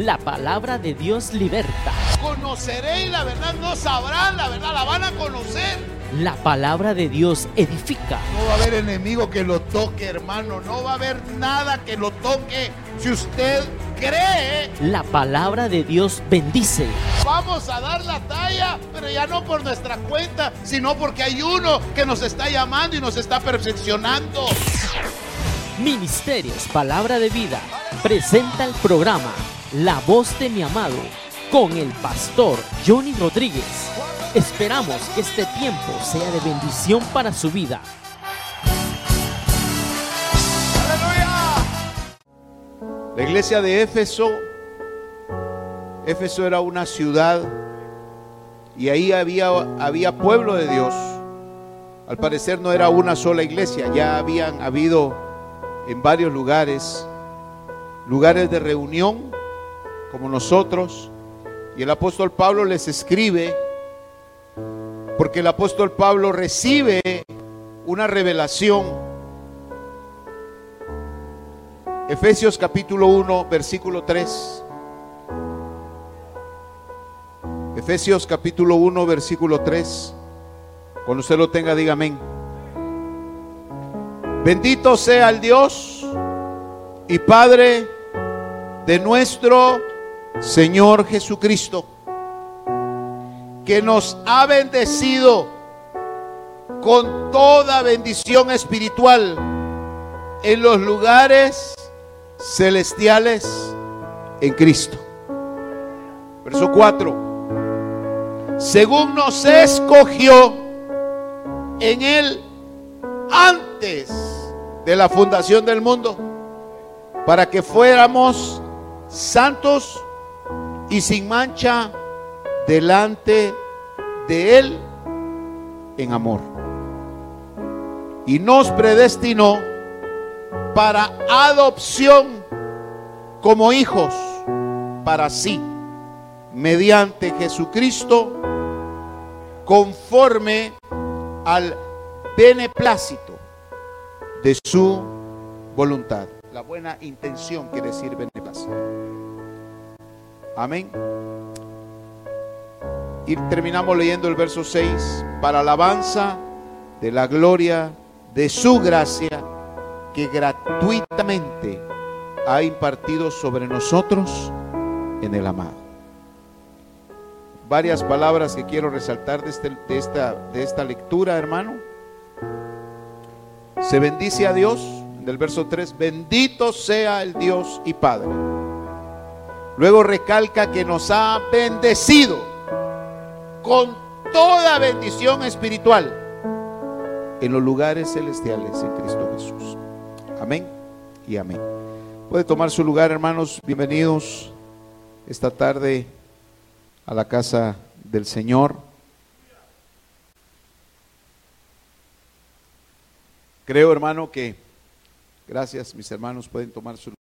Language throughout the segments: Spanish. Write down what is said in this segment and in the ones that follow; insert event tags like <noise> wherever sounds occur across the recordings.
La palabra de Dios liberta. Conoceréis la verdad, no sabrán la verdad, la van a conocer. La palabra de Dios edifica. No va a haber enemigo que lo toque, hermano. No va a haber nada que lo toque. Si usted cree, La palabra de Dios bendice. vamos a dar la talla, pero ya no por nuestra cuenta, sino porque hay uno que nos está llamando y nos está perfeccionando. Ministerios Palabra de Vida presenta el programa La voz de mi amado con el pastor Johnny Rodríguez. Esperamos que este tiempo sea de bendición para su vida. La iglesia de Éfeso, Éfeso era una ciudad y ahí había, había pueblo de Dios. Al parecer no era una sola iglesia, ya habían habido en varios lugares, lugares de reunión como nosotros. Y el apóstol Pablo les escribe, porque el apóstol Pablo recibe una revelación Efesios capítulo 1, versículo 3. Efesios capítulo 1, versículo 3. Cuando usted lo tenga, diga amén. Bendito sea el Dios y Padre de nuestro Señor Jesucristo, que nos ha bendecido con toda bendición espiritual en los lugares celestiales en Cristo. Verso 4. Según nos escogió en Él antes de la fundación del mundo, para que fuéramos santos y sin mancha delante de Él en amor. Y nos predestinó para adopción como hijos para sí, mediante Jesucristo, conforme al beneplácito de su voluntad. La buena intención quiere decir beneplácito. Amén. Y terminamos leyendo el verso 6, para alabanza de la gloria de su gracia que gratuitamente ha impartido sobre nosotros en el amado. Varias palabras que quiero resaltar de, este- de esta, de esta lectura, hermano. Se bendice a Dios, del verso 3, bendito sea el Dios y Padre. Luego recalca que nos ha bendecido con toda bendición espiritual en los lugares celestiales en Cristo Jesús. Amén y amén. Puede tomar su lugar, hermanos. Bienvenidos esta tarde a la casa del Señor. Creo, hermano, que gracias, mis hermanos, pueden tomar su lugar.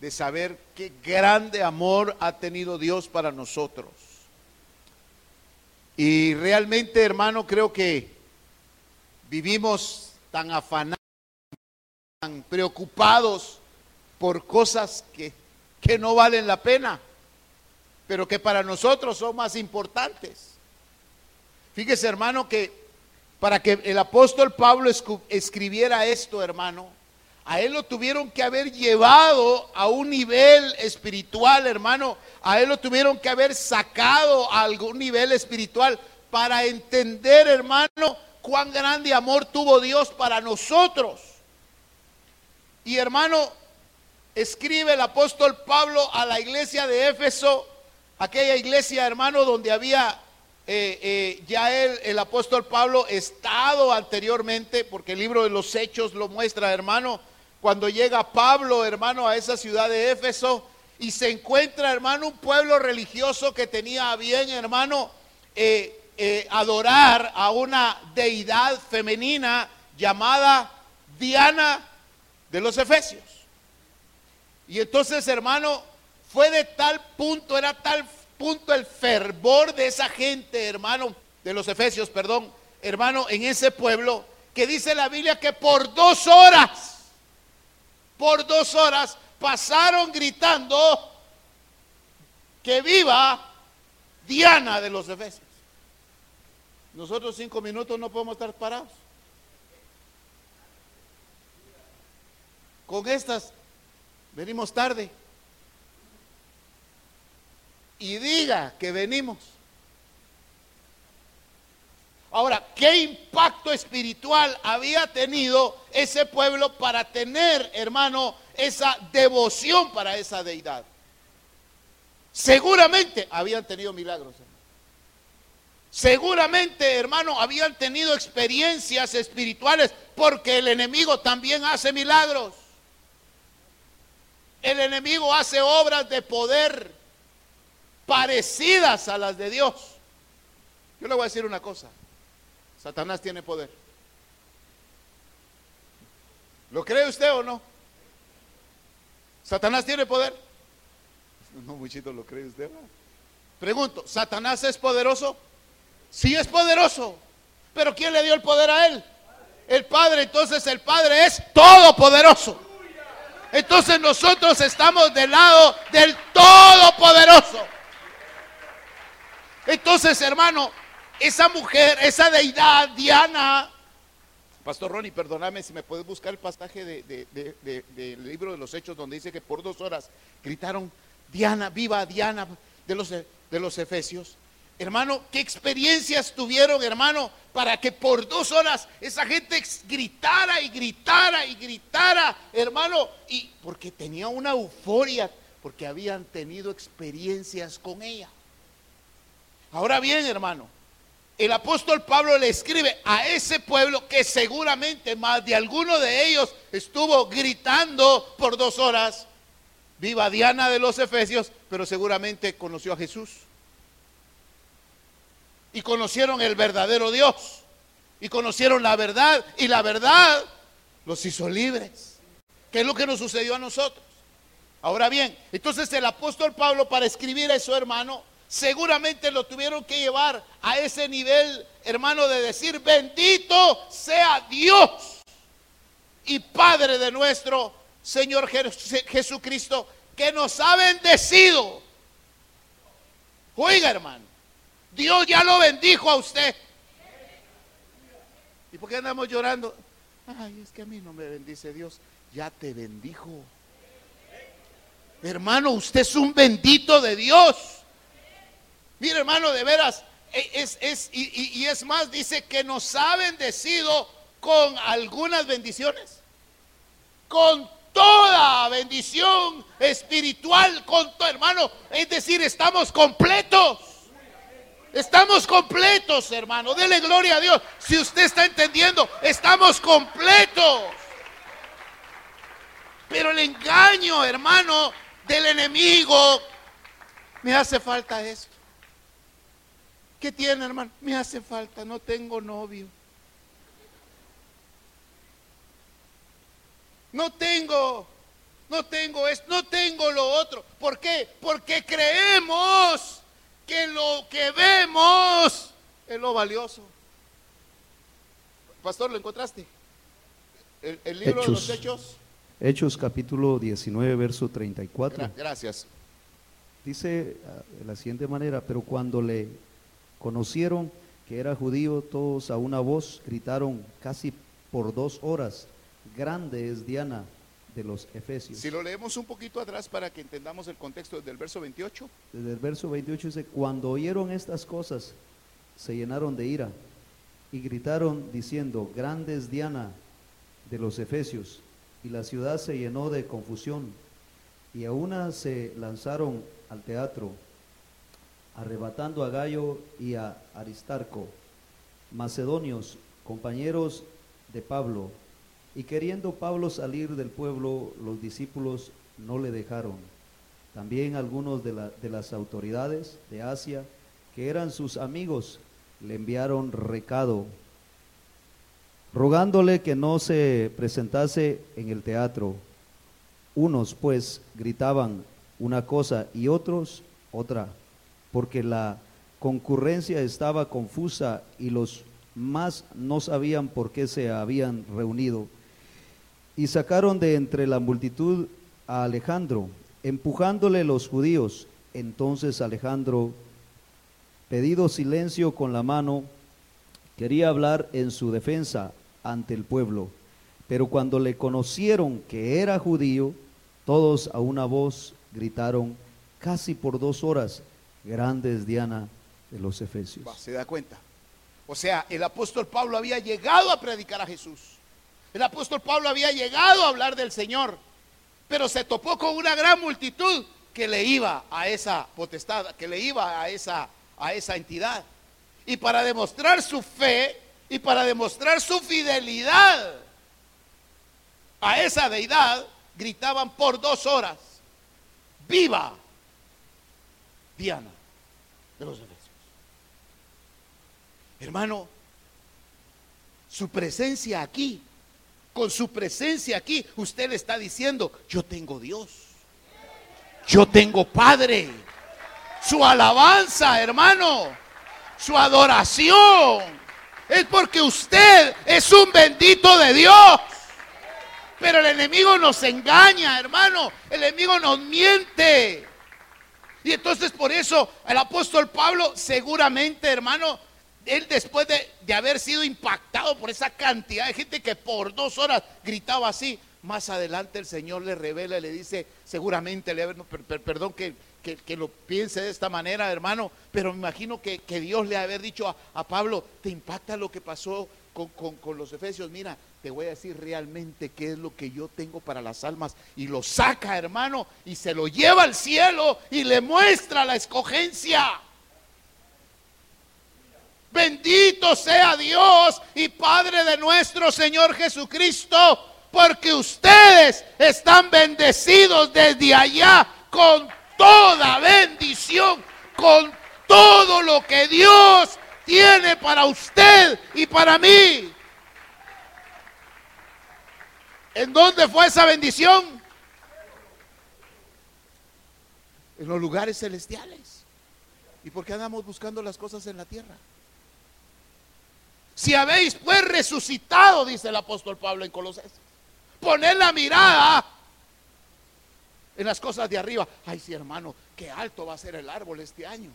De saber qué grande amor ha tenido Dios para nosotros. Y realmente, hermano, creo que vivimos tan afanados, tan preocupados por cosas que, que no valen la pena, pero que para nosotros son más importantes. Fíjese, hermano, que para que el apóstol Pablo escribiera esto, hermano, a él lo tuvieron que haber llevado a un nivel espiritual, hermano. A él lo tuvieron que haber sacado a algún nivel espiritual para entender, hermano, cuán grande amor tuvo Dios para nosotros. Y hermano, escribe el apóstol Pablo a la iglesia de Éfeso, aquella iglesia, hermano, donde había eh, eh, ya el apóstol Pablo, estado anteriormente, porque el libro de los Hechos lo muestra, hermano, cuando llega Pablo, hermano, a esa ciudad de Éfeso y se encuentra, hermano, un pueblo religioso que tenía a bien, hermano, eh, eh, adorar a una deidad femenina llamada Diana de los Efesios. Y entonces, hermano, fue de tal punto, era tal punto el fervor de esa gente, hermano, de los efesios, perdón, hermano, en ese pueblo, que dice la Biblia que por dos horas, por dos horas, pasaron gritando que viva Diana de los Efesios. Nosotros cinco minutos no podemos estar parados. Con estas venimos tarde. Y diga que venimos. Ahora, ¿qué impacto espiritual había tenido ese pueblo para tener, hermano, esa devoción para esa deidad? Seguramente habían tenido milagros. Seguramente, hermano, habían tenido experiencias espirituales porque el enemigo también hace milagros. El enemigo hace obras de poder parecidas a las de Dios. Yo le voy a decir una cosa. Satanás tiene poder. ¿Lo cree usted o no? ¿Satanás tiene poder? <laughs> No, muchito lo cree usted. Pregunto, ¿Satanás es poderoso? Sí es poderoso. Pero ¿quién le dio el poder a él? El Padre. Entonces el Padre es todopoderoso. Entonces nosotros estamos del lado del todopoderoso. Entonces, hermano, esa mujer, esa deidad, Diana, Pastor Ronnie, perdóname si me puedes buscar el pasaje del libro de los Hechos donde dice que por dos horas gritaron, Diana, viva Diana de los, de los Efesios. Hermano, ¿qué experiencias tuvieron, hermano, para que por dos horas esa gente gritara y gritara y gritara, hermano? Y porque tenía una euforia, porque habían tenido experiencias con ella. Ahora bien, hermano, el apóstol Pablo le escribe a ese pueblo que seguramente más de alguno de ellos estuvo gritando por dos horas, viva Diana de los Efesios, pero seguramente conoció a Jesús. Y conocieron el verdadero Dios. Y conocieron la verdad. Y la verdad los hizo libres. ¿Qué es lo que nos sucedió a nosotros? Ahora bien, entonces el apóstol Pablo para escribir eso, hermano, seguramente lo tuvieron que llevar a ese nivel, hermano, de decir, bendito sea Dios y Padre de nuestro Señor Jesucristo, que nos ha bendecido. Oiga, hermano, Dios ya lo bendijo a usted. ¿Y por qué andamos llorando? Ay, es que a mí no me bendice Dios. Ya te bendijo. Hermano, usted es un bendito de Dios. Mire, hermano, de veras, e, es, es y, es más, dice que nos ha bendecido con algunas bendiciones. Con toda bendición espiritual, con todo, hermano. Es decir, estamos completos. Estamos completos, hermano. Dele gloria a Dios. Si usted está entendiendo, estamos completos. Pero el engaño, hermano, del enemigo, me hace falta esto. ¿Qué tiene, hermano? Me hace falta, no tengo novio. No tengo, no tengo esto, no tengo lo otro. ¿Por qué? Porque creemos que lo que vemos es lo valioso. Pastor, ¿lo encontraste? El, libro de los Hechos. Hechos capítulo 19, verso 34. Gracias. Dice ah, de la siguiente manera, pero cuando le Conocieron que era judío, todos a una voz gritaron casi por dos horas, grande es Diana de los Efesios. Si lo leemos un poquito atrás para que entendamos el contexto desde el verso 28. Desde el verso 28 dice, cuando oyeron estas cosas, se llenaron de ira y gritaron diciendo, grande es Diana de los Efesios. Y la ciudad se llenó de confusión y a una se lanzaron al teatro arrebatando a Gallo y a Aristarco, macedonios, compañeros de Pablo, y queriendo Pablo salir del pueblo, los discípulos no le dejaron. También algunos de, de las autoridades de Asia, que eran sus amigos, le enviaron recado, rogándole que no se presentase en el teatro. Unos pues gritaban una cosa y otros otra, porque la concurrencia estaba confusa y los más no sabían por qué se habían reunido. Y sacaron de entre la multitud a Alejandro, empujándole los judíos. Entonces Alejandro, pedido silencio con la mano, quería hablar en su defensa ante el pueblo. Pero cuando le conocieron que era judío, todos a una voz gritaron casi por dos horas, grandes Diana de los Efesios. ¿Se da cuenta? O sea, el apóstol Pablo había llegado a predicar a Jesús. El apóstol Pablo había llegado a hablar del Señor, pero se topó con una gran multitud que le iba a esa potestad, que le iba a esa, a esa entidad. Y para demostrar su fe y para demostrar su fidelidad a esa deidad, gritaban por dos horas, viva Diana de los. Hermano, su presencia aquí, con su presencia aquí, usted está diciendo, yo tengo Dios, yo tengo Padre. Su alabanza, hermano, su adoración, es porque usted es un bendito de Dios. Pero el enemigo nos engaña, hermano. El enemigo nos miente. Y entonces por eso el apóstol Pablo seguramente, hermano, él después de, de, haber sido impactado por esa cantidad de gente que por dos horas gritaba así, más adelante el Señor le revela y le dice, seguramente, le, per, per, perdón que, que, que, lo piense de esta manera, hermano, pero me imagino que, que Dios le haber dicho a, a, Pablo, te impacta lo que pasó con, con, con los efesios, mira, te voy a decir realmente qué es lo que yo tengo para las almas. Y lo saca, hermano, y se lo lleva al cielo y le muestra la escogencia. Bendito sea Dios y Padre de nuestro Señor Jesucristo, porque ustedes están bendecidos desde allá con toda bendición, con todo lo que Dios tiene para usted y para mí. ¿En dónde fue esa bendición? En los lugares celestiales. ¿Y por qué andamos buscando las cosas en la tierra? Si habéis pues resucitado, dice el apóstol Pablo en Colosenses, poned la mirada en las cosas de arriba. Ay, sí, hermano, qué alto va a ser el árbol este año.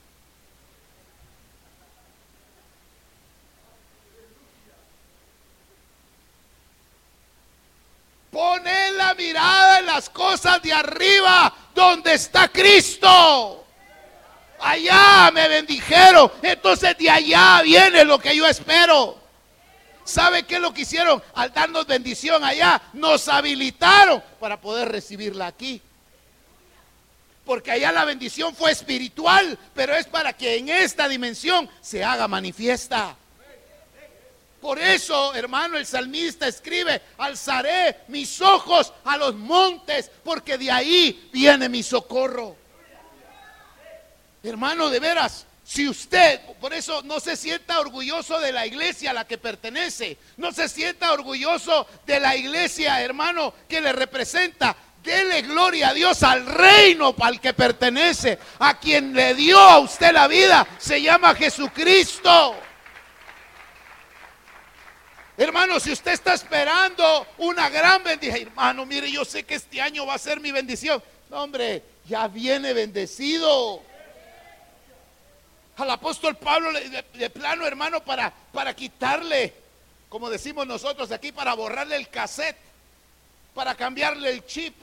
Poned la mirada en las cosas de arriba, donde está Cristo. Allá me bendijeron, entonces de allá viene lo que yo espero. ¿Sabe qué es lo que hicieron? Al darnos bendición allá, nos habilitaron para poder recibirla aquí. Porque allá la bendición fue espiritual, pero es para que en esta dimensión se haga manifiesta. Por eso, hermano, el salmista escribe, alzaré mis ojos a los montes, porque de ahí viene mi socorro. Hermano, de veras, si usted, por eso no se sienta orgulloso de la iglesia a la que pertenece, no se sienta orgulloso de la iglesia, hermano, que le representa, Dele gloria a Dios al reino al que pertenece, a quien le dio a usted la vida, se llama Jesucristo. Hermano, si usted está esperando una gran bendición, hermano, mire, yo sé que este año va a ser mi bendición. No, hombre, ya viene bendecido. Al apóstol Pablo de, plano, hermano, para, para quitarle, como decimos nosotros aquí, para borrarle el cassette, para cambiarle el chip,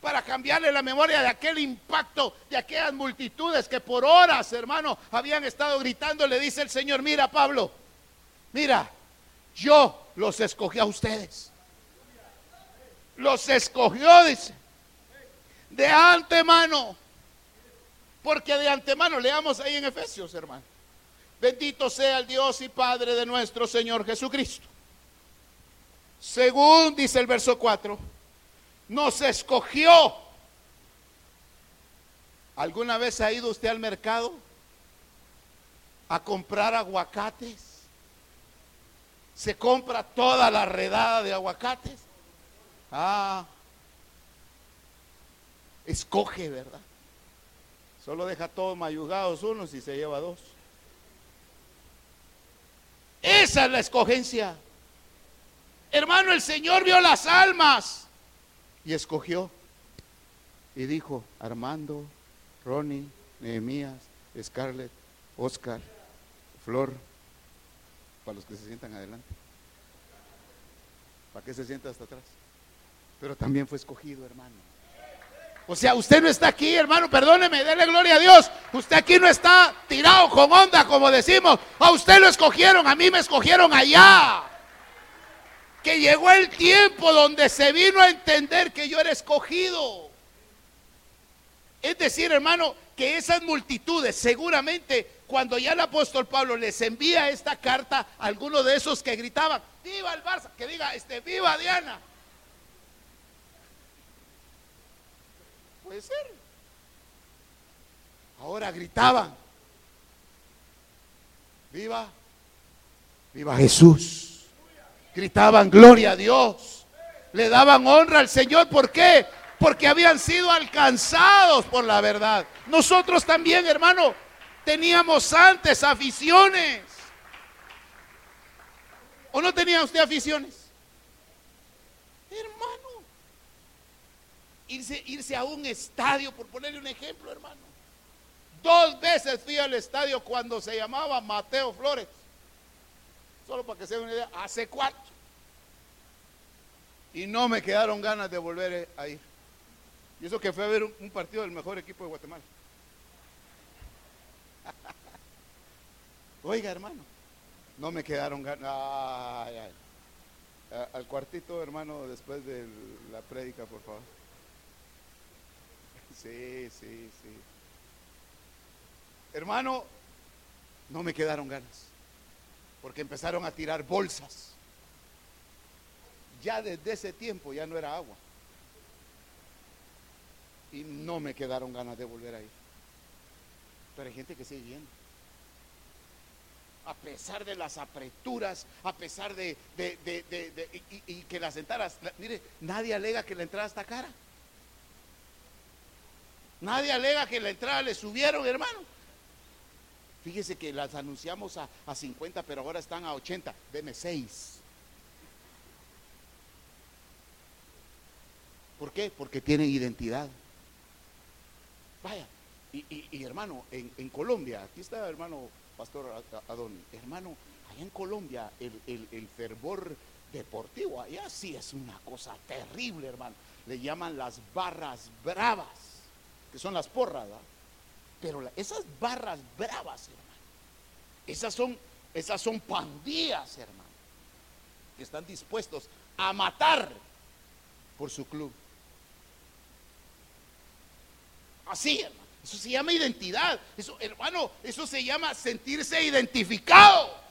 para cambiarle la memoria de aquel impacto, de aquellas multitudes que por horas, hermano, habían estado gritando. Le dice el Señor, mira Pablo, mira, yo los escogí a ustedes. Los escogió, dice, de antemano. Porque de antemano, leamos ahí en Efesios, hermano. Bendito sea el Dios y Padre de nuestro Señor Jesucristo. Según dice el verso 4, nos escogió. ¿Alguna vez ha ido usted al mercado a comprar aguacates? Se compra toda la redada de aguacates. Ah, escoge, ¿verdad? Solo deja todos mayugados unos y se lleva dos. Esa es la escogencia. Hermano, el Señor vio las almas y escogió. Y dijo, Armando, Ronnie, Nehemías, Scarlett, Oscar, Flor, para los que se sientan adelante. ¿Para qué se sienta hasta atrás? Pero también fue escogido, hermano. O sea, usted no está aquí, hermano, perdóneme, déle gloria a Dios. Usted aquí no está tirado con onda, como decimos. A usted lo escogieron, a mí me escogieron allá. Que llegó el tiempo donde se vino a entender que yo era escogido. Es decir, hermano, que esas multitudes, seguramente cuando ya el apóstol Pablo les envía esta carta, a algunos de esos que gritaban, viva el Barça, que diga, este, viva Diana. Puede ser. Ahora gritaban, viva, viva Jesús. Gritaban, gloria a Dios. Le daban honra al Señor. ¿Por qué? porque habían sido alcanzados por la verdad. Nosotros también, hermano, teníamos antes aficiones. ¿O no tenía usted aficiones? Hermano, irse, irse a un estadio, por ponerle un ejemplo, hermano. Dos veces fui al estadio cuando se llamaba Mateo Flores. Solo para que se den una idea, hace cuatro. Y no me quedaron ganas de volver a ir. Y eso que fue a ver un, partido del mejor equipo de Guatemala. Oiga, hermano, no me quedaron ganas. Al cuartito, hermano, después de la prédica, por favor. <laughs> Sí, sí, sí. Hermano, no me quedaron ganas. Porque empezaron a tirar bolsas. Ya desde ese tiempo ya no era agua y no me quedaron ganas de volver ahí. Pero hay gente que sigue yendo. A pesar de las apreturas, a pesar de, y, que las entradas, mire, nadie alega que la entrada está cara. Nadie alega que la entrada le subieron, hermano. Fíjese que las anunciamos a, a 50, pero ahora están a 80. Deme 6. ¿Por qué? Porque tienen identidad. Vaya, y, hermano, en, Colombia, aquí está hermano Pastor Adón, hermano, allá en Colombia el, fervor deportivo, allá sí es una cosa terrible, hermano. Le llaman las barras bravas, que son las porras, Pero esas barras bravas, hermano, esas son, esas son pandillas, hermano, que están dispuestos a matar por su club. Así, hermano. Eso se llama identidad. Eso, hermano, eso se llama sentirse identificado.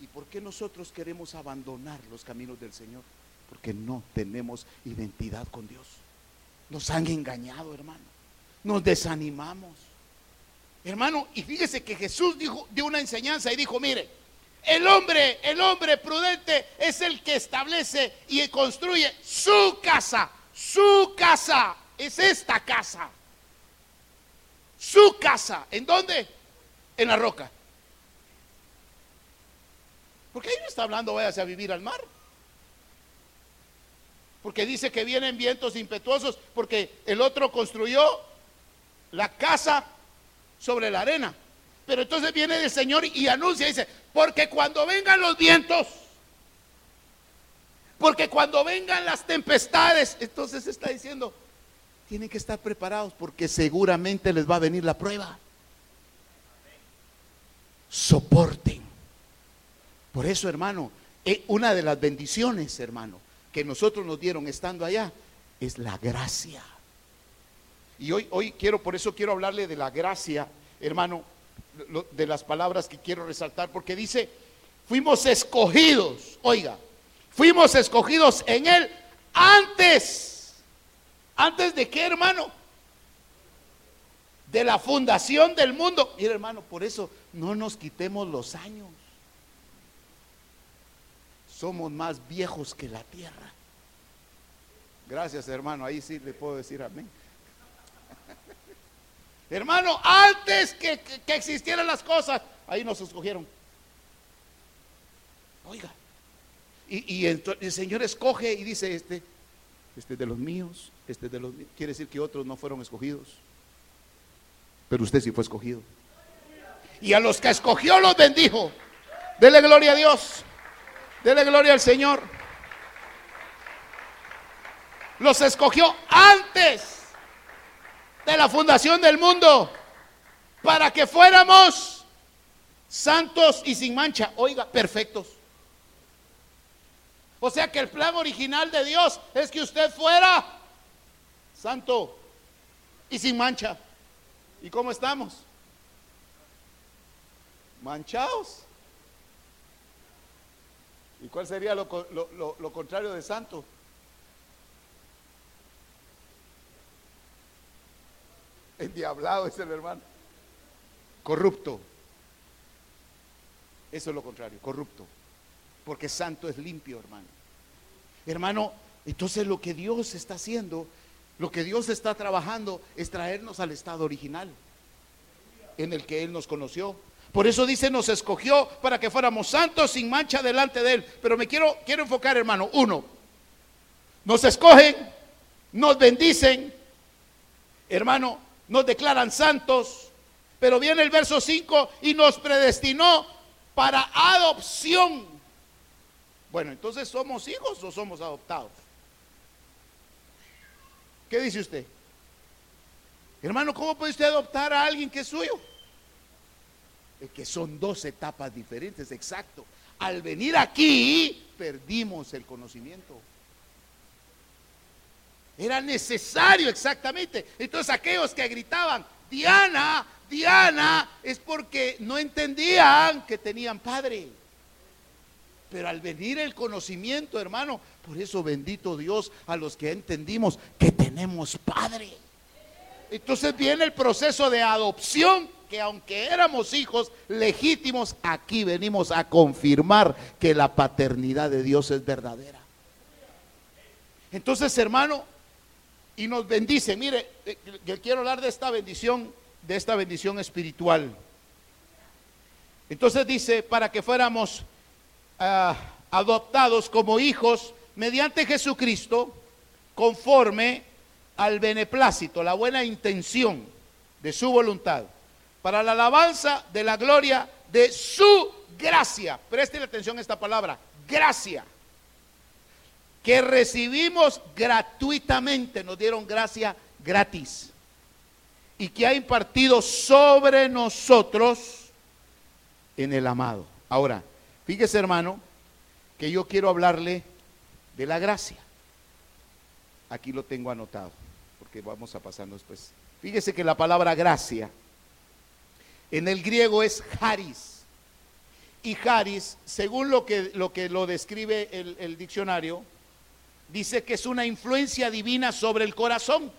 ¿Y por qué nosotros queremos abandonar los caminos del Señor? Porque no tenemos identidad con Dios. Nos han engañado, hermano. Nos desanimamos. Hermano, y fíjese que Jesús dijo, dio una enseñanza y dijo, mire, el hombre, el hombre prudente es el que establece y construye su casa su casa es esta casa. Su casa. ¿En dónde? En la roca. Porque ahí no está hablando váyase a vivir al mar. Porque dice que vienen vientos impetuosos porque el otro construyó la casa sobre la arena. Pero entonces viene el Señor y anuncia, dice, porque cuando vengan los vientos, porque cuando vengan las tempestades, entonces está diciendo, tienen que estar preparados porque seguramente les va a venir la prueba. Soporten. Por eso, hermano, eh, una de las bendiciones, hermano, que nosotros nos dieron estando allá, es la gracia. Y hoy, hoy quiero, por eso quiero hablarle de la gracia, hermano, de las palabras que quiero resaltar, porque dice, fuimos escogidos, oiga, Fuimos escogidos en Él antes. ¿Antes de qué, hermano? De la fundación del mundo. Mira, hermano, por eso no nos quitemos los años. Somos más viejos que la tierra. Gracias, hermano. Ahí sí le puedo decir amén. <laughs> hermano, antes que, existieran las cosas, ahí nos escogieron. Oiga. Y, el Señor escoge y dice, este, este es de los míos, este es de los míos. Quiere decir que otros no fueron escogidos. Pero usted sí fue escogido. Y a los que escogió los bendijo. Dele gloria a Dios. Dele gloria al Señor. Los escogió antes de la fundación del mundo para que fuéramos santos y sin mancha. Oiga, perfectos. O sea que el plan original de Dios es que usted fuera santo y sin mancha. ¿Y cómo estamos? Manchados. ¿Y cuál sería lo, contrario de santo? Endiablado es el hermano. Corrupto. Eso es lo contrario, corrupto. Porque santo es limpio, hermano. Hermano, entonces lo que Dios está haciendo, lo que Dios está trabajando es traernos al estado original en el que Él nos conoció. Por eso dice, nos escogió para que fuéramos santos sin mancha delante de Él. Pero me quiero, quiero enfocar, hermano. Uno, nos escogen, nos bendicen, hermano, nos declaran santos. Pero viene el verso 5 y nos predestinó para adopción bueno, entonces somos hijos o somos adoptados. ¿Qué dice usted? Hermano, ¿cómo puede usted adoptar a alguien que es suyo? Es que son dos etapas diferentes, exacto. Al venir aquí, perdimos el conocimiento. Era necesario exactamente. Entonces aquellos que gritaban, Diana, Diana, es porque no entendían que tenían padre. Pero al venir el conocimiento, hermano, por eso bendito Dios a los que entendimos que tenemos Padre. Entonces viene el proceso de adopción, que aunque éramos hijos legítimos, aquí venimos a confirmar que la paternidad de Dios es verdadera. Entonces, hermano, y nos bendice. Mire, eh, que quiero hablar de esta bendición, de esta bendición espiritual. Entonces dice, para que fuéramos Ah, adoptados como hijos mediante Jesucristo conforme al beneplácito, la buena intención de su voluntad, para la alabanza de la gloria de su gracia. Presten atención a esta palabra, gracia, que recibimos gratuitamente, nos dieron gracia gratis, y que ha impartido sobre nosotros en el amado. Ahora, Fíjese, hermano, que yo quiero hablarle de la gracia. Aquí lo tengo anotado, porque vamos a pasando después. Fíjese que la palabra gracia en el griego es haris. Y haris, según lo que lo, que lo describe el, el diccionario, dice que es una influencia divina sobre el corazón.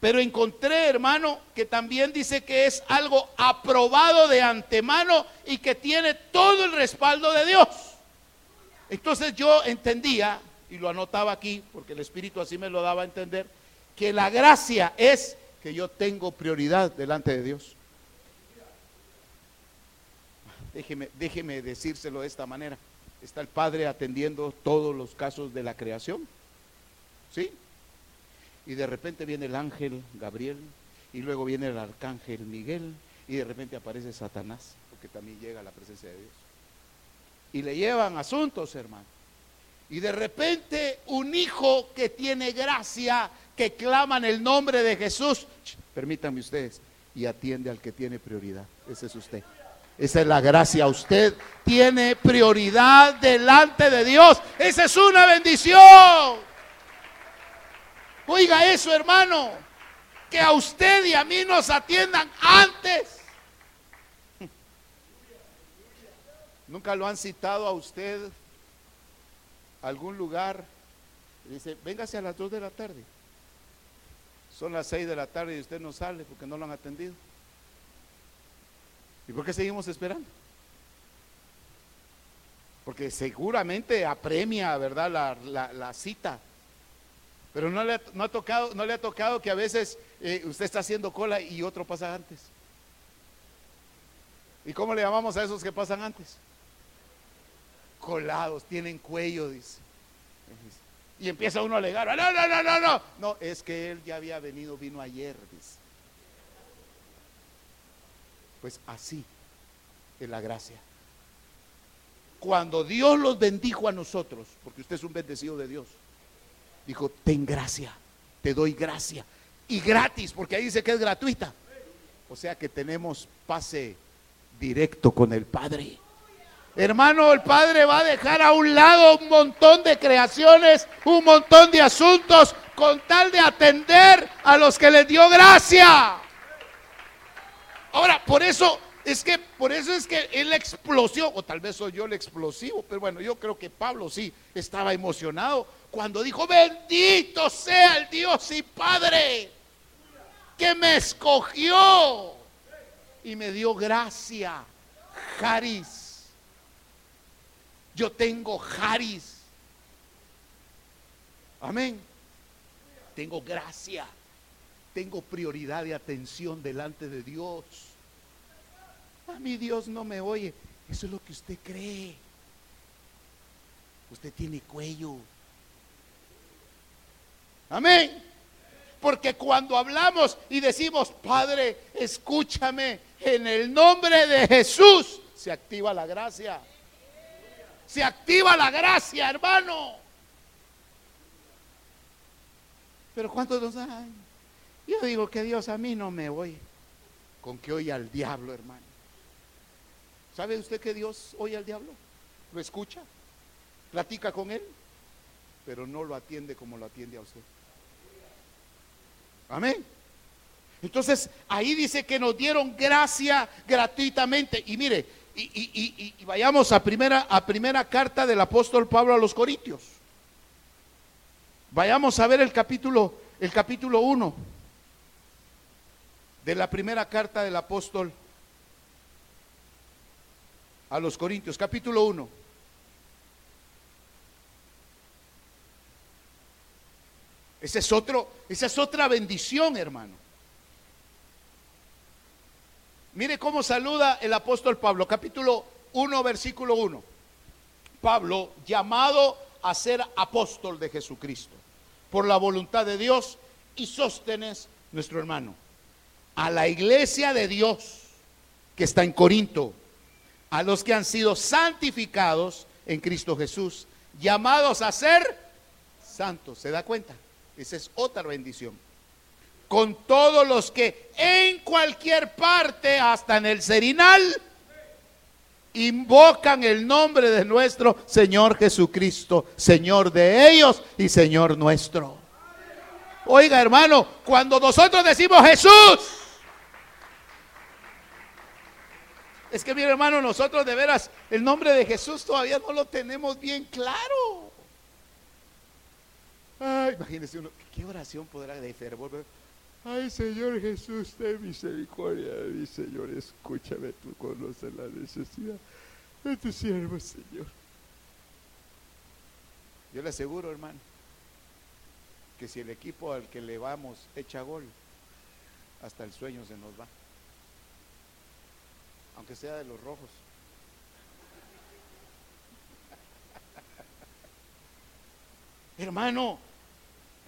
Pero encontré, hermano, que también dice que es algo aprobado de antemano y que tiene todo el respaldo de Dios. Entonces yo entendía, y lo anotaba aquí, porque el Espíritu así me lo daba a entender, que la gracia es que yo tengo prioridad delante de Dios. Déjeme, decírselo de esta manera. Está el Padre atendiendo todos los casos de la creación. ¿Sí? Y de repente viene el ángel Gabriel y luego viene el arcángel Miguel y de repente aparece Satanás, porque también llega a la presencia de Dios. Y le llevan asuntos, hermano. Y de repente un hijo que tiene gracia, que clama en el nombre de Jesús, permítanme ustedes, y atiende al que tiene prioridad. Ese es usted. Esa es la gracia. Usted tiene prioridad delante de Dios. Esa es una bendición. Oiga eso, hermano, que a usted y a mí nos atiendan antes. <laughs> ¿Nunca lo han citado a usted a algún lugar? dice, véngase a las 2 de la tarde. Son las 6 de la tarde y usted no sale porque no lo han atendido. ¿Y por qué seguimos esperando? Porque seguramente apremia, ¿verdad? La, la cita. Pero no le, ha, no ha tocado, no le ha tocado que a veces eh, usted está haciendo cola y otro pasa antes. ¿Y cómo le llamamos a esos que pasan antes? Colados, tienen cuello, dice. Y empieza uno a alegar, no, no, no, no, no. No, es que él ya había venido, vino ayer, dice. Pues así es la gracia. Cuando Dios los bendijo a nosotros, porque usted es un bendecido de Dios, dijo, ten gracia, te doy gracia. Y gratis, porque ahí dice que es gratuita. O sea que tenemos pase directo con el Padre. Hermano, el Padre va a dejar a un lado un montón de creaciones, un montón de asuntos, con tal de atender a los que les dio gracia. Ahora, por eso es que, por eso es que él explosión, o tal vez soy yo el explosivo, pero bueno, yo creo que Pablo sí estaba emocionado cuando dijo, bendito sea el Dios y Padre que me escogió y me dio gracia, Haris. Yo tengo Haris. Amén. Tengo gracia. Tengo prioridad de atención delante de Dios. A mí Dios no me oye. Eso es lo que usted cree. Usted tiene cuello. Amén. Porque cuando hablamos y decimos, Padre, escúchame, en el nombre de Jesús, se activa la gracia. Se activa la gracia, hermano. Pero ¿cuántos nos hay? Yo digo que Dios a mí no me oye. Con que oye al diablo, hermano. ¿Sabe usted que Dios oye al diablo? ¿Lo escucha? ¿Platica con él? Pero no lo atiende como lo atiende a usted. Amén. Entonces ahí dice que nos dieron gracia gratuitamente. Y mire, y, vayamos a primera, a primera carta del apóstol Pablo a los Corintios. Vayamos a ver el capítulo, el capítulo 1 de la primera carta del apóstol a los Corintios, capítulo 1. Es esa es otra bendición, hermano. Mire cómo saluda el apóstol Pablo, capítulo 1, versículo 1. Pablo, llamado a ser apóstol de Jesucristo, por la voluntad de Dios, y Sóstenes, nuestro hermano, a la iglesia de Dios que está en Corinto, a los que han sido santificados en Cristo Jesús, llamados a ser santos. ¿Se da cuenta? Esa es otra bendición. Con todos los que en cualquier parte, hasta en el serinal, invocan el nombre de nuestro Señor Jesucristo, Señor de ellos y Señor nuestro. Oiga, hermano, cuando nosotros decimos Jesús, es que mi hermano, nosotros de veras, el nombre de Jesús todavía no lo tenemos bien claro. Ay, imagínese uno, ¿qué oración podrá de fervor? Ay, Señor Jesús, ten misericordia de mi Señor, escúchame, tú conoces la necesidad de tu siervo, Señor. Yo le aseguro, hermano, que si el equipo al que le vamos echa gol, hasta el sueño se nos va. Aunque sea de los rojos. <laughs> Hermano,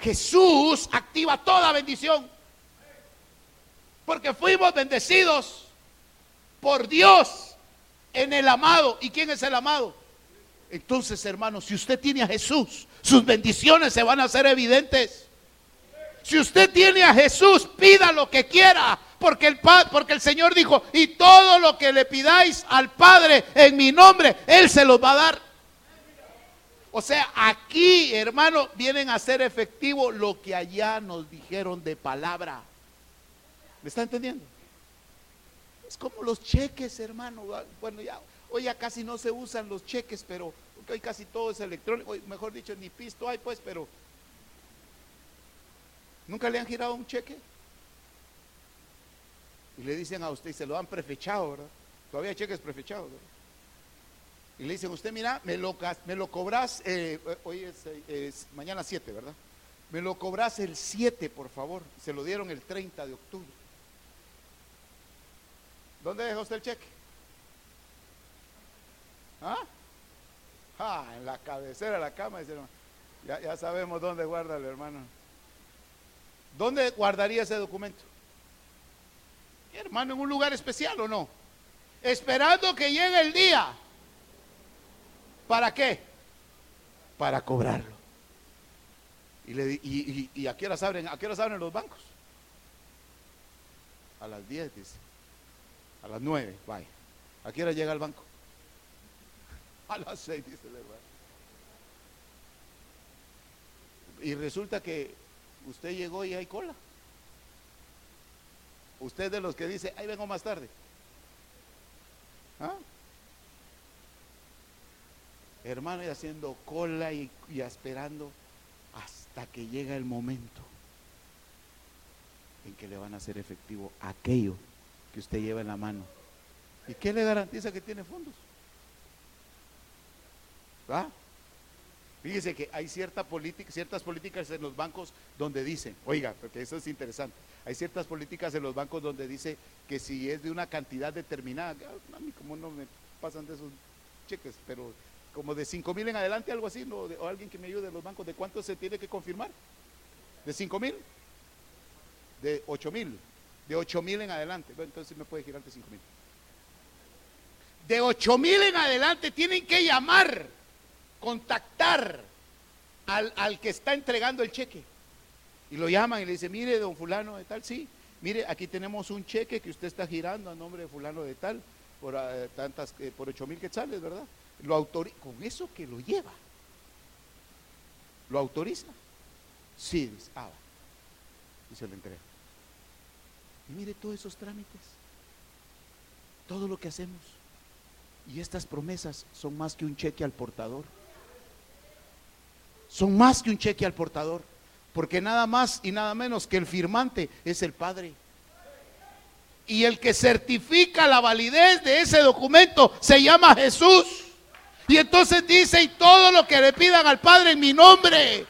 Jesús activa toda bendición. Porque fuimos bendecidos por Dios en el amado. ¿Y quién es el amado? Entonces, hermanos, si usted tiene a Jesús, sus bendiciones se van a hacer evidentes. Si usted tiene a Jesús, pida lo que quiera, porque el, porque el Señor dijo, y todo lo que le pidáis al Padre en mi nombre, Él se los va a dar. O sea, aquí, hermano, vienen a ser efectivo lo que allá nos dijeron de palabra. ¿Me está entendiendo? Es como los cheques, hermano. Bueno, ya hoy ya casi no se usan los cheques, pero hoy casi todo es electrónico. Mejor dicho, ni pisto hay, pues, pero ¿nunca le han girado un cheque? Y le dicen a usted, y se lo han prefechado, ¿verdad? Todavía hay cheques prefechados, ¿verdad? Y le dicen, usted mira, me lo, me lo cobras, eh, hoy es, mañana 7, ¿verdad? Me lo cobras el 7, por favor. Se lo dieron el 30 de octubre. ¿Dónde dejó usted el cheque? ¿Ah? Ah, en la cabecera de la cama. Ya, ya sabemos dónde guarda el hermano. ¿Dónde guardaría ese documento? Hermano, en un lugar especial o no? Esperando que llegue el día. ¿Para qué? Para cobrarlo. Y, le, y, y, a qué abren, abren los bancos? A las 10, dice. A las 9, vaya. ¿A qué hora llega al banco? <laughs> A las 6, dice el hermano. Y resulta que usted llegó y hay cola. Usted de los que dice, ahí vengo más tarde. ¿Ah? Hermano, y haciendo cola y, y esperando hasta que llega el momento en que le van a hacer efectivo aquello que usted lleva en la mano. ¿Y qué le garantiza que tiene fondos? ¿Ah? Fíjese que hay cierta política, ciertas políticas en los bancos donde dicen, oiga, porque eso es interesante, hay ciertas políticas en los bancos donde dice que si es de una cantidad determinada, a mí como no me pasan de esos cheques, pero como de 5 mil en adelante, algo así, ¿no? o alguien que me ayude en los bancos, ¿de cuánto se tiene que confirmar? ¿De 5 mil? ¿De 8 mil? De 8 mil en adelante, bueno, entonces me puede girar de 5 mil. De 8 mil en adelante tienen que llamar contactar al, al, que está entregando el cheque. Y lo llaman y le dice, mire, don fulano de tal, sí, mire, aquí tenemos un cheque que usted está girando a nombre de fulano de tal, por uh, tantas, eh, por ocho mil quetzales, ¿verdad? Lo autoriza, con eso que lo lleva. ¿Lo autoriza? Sí, dice, ah, y se lo entrega. Y mire todos esos trámites, todo lo que hacemos. Y estas promesas son más que un cheque al portador son más que un cheque al portador, porque nada más y nada menos que el firmante es el Padre. Y el que certifica la validez de ese documento se llama Jesús. Y entonces dice, y todo lo que le pidan al Padre en mi nombre,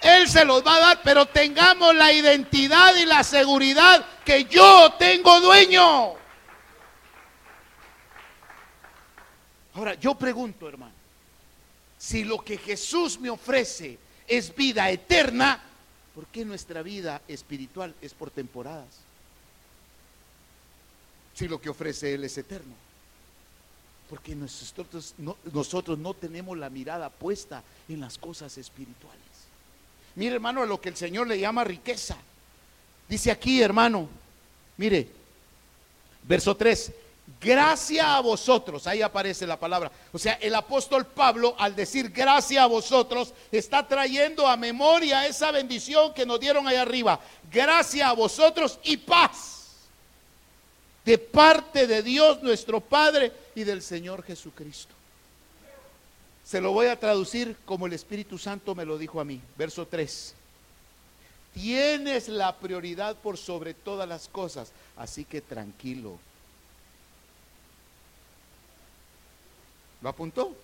Él se los va a dar, pero tengamos la identidad y la seguridad que yo tengo dueño. Ahora, yo pregunto, hermano si lo que Jesús me ofrece es vida eterna, ¿por qué nuestra vida espiritual es por temporadas? Si lo que ofrece Él es eterno. Porque nosotros no, nosotros no tenemos la mirada puesta en las cosas espirituales. Mire, hermano, a lo que el Señor le llama riqueza. Dice aquí, hermano, mire, verso 3, Gracia a vosotros, ahí aparece la palabra. O sea, el apóstol Pablo al decir gracia a vosotros está trayendo a memoria esa bendición que nos dieron ahí arriba. Gracia a vosotros y paz de parte de Dios nuestro Padre y del Señor Jesucristo. Se lo voy a traducir como el Espíritu Santo me lo dijo a mí. Verso 3. Tienes la prioridad por sobre todas las cosas, así que tranquilo ¿Lo apuntó?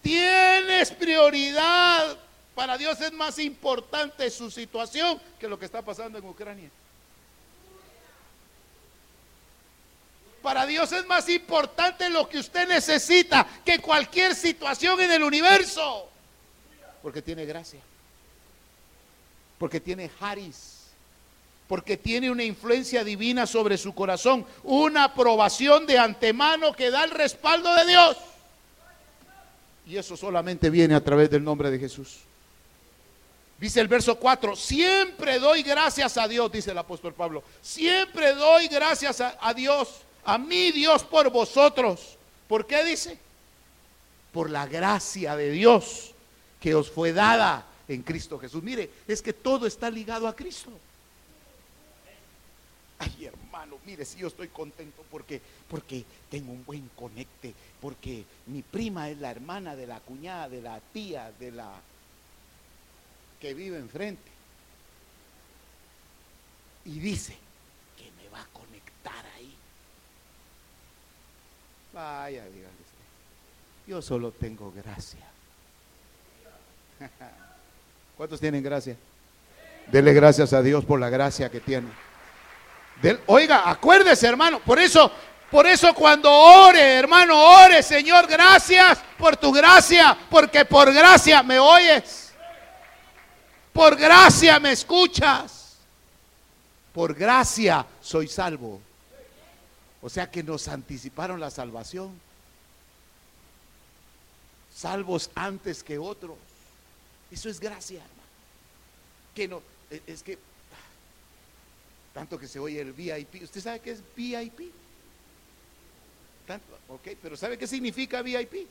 Tienes prioridad. Para Dios es más importante su situación que lo que está pasando en Ucrania. Para Dios es más importante lo que usted necesita que cualquier situación en el universo. Porque tiene gracia. Porque tiene Haris. Porque tiene una influencia divina sobre su corazón. Una aprobación de antemano que da el respaldo de Dios. Y eso solamente viene a través del nombre de Jesús. Dice el verso 4, siempre doy gracias a Dios, dice el apóstol Pablo. Siempre doy gracias a, a Dios, a mi Dios por vosotros. ¿Por qué dice? Por la gracia de Dios que os fue dada en Cristo Jesús. Mire, es que todo está ligado a Cristo. Ay, hermano, mire, si yo estoy contento porque, porque tengo un buen conecte, porque mi prima es la hermana de la cuñada, de la tía, de la que vive enfrente. Y dice que me va a conectar ahí. Vaya, dígale. Yo solo tengo gracia. <laughs> ¿Cuántos tienen gracia? Dele gracias a Dios por la gracia que tiene. Oiga, acuérdese, hermano. Por eso, por eso cuando ore, hermano, ore, Señor, gracias por tu gracia, porque por gracia me oyes. Por gracia me escuchas. Por gracia soy salvo. O sea que nos anticiparon la salvación. Salvos antes que otros. Eso es gracia, hermano. Que no, e- es que tanto que se oye el VIP. ¿Usted sabe qué es VIP? Tanto, ok, pero ¿sabe qué significa VIP?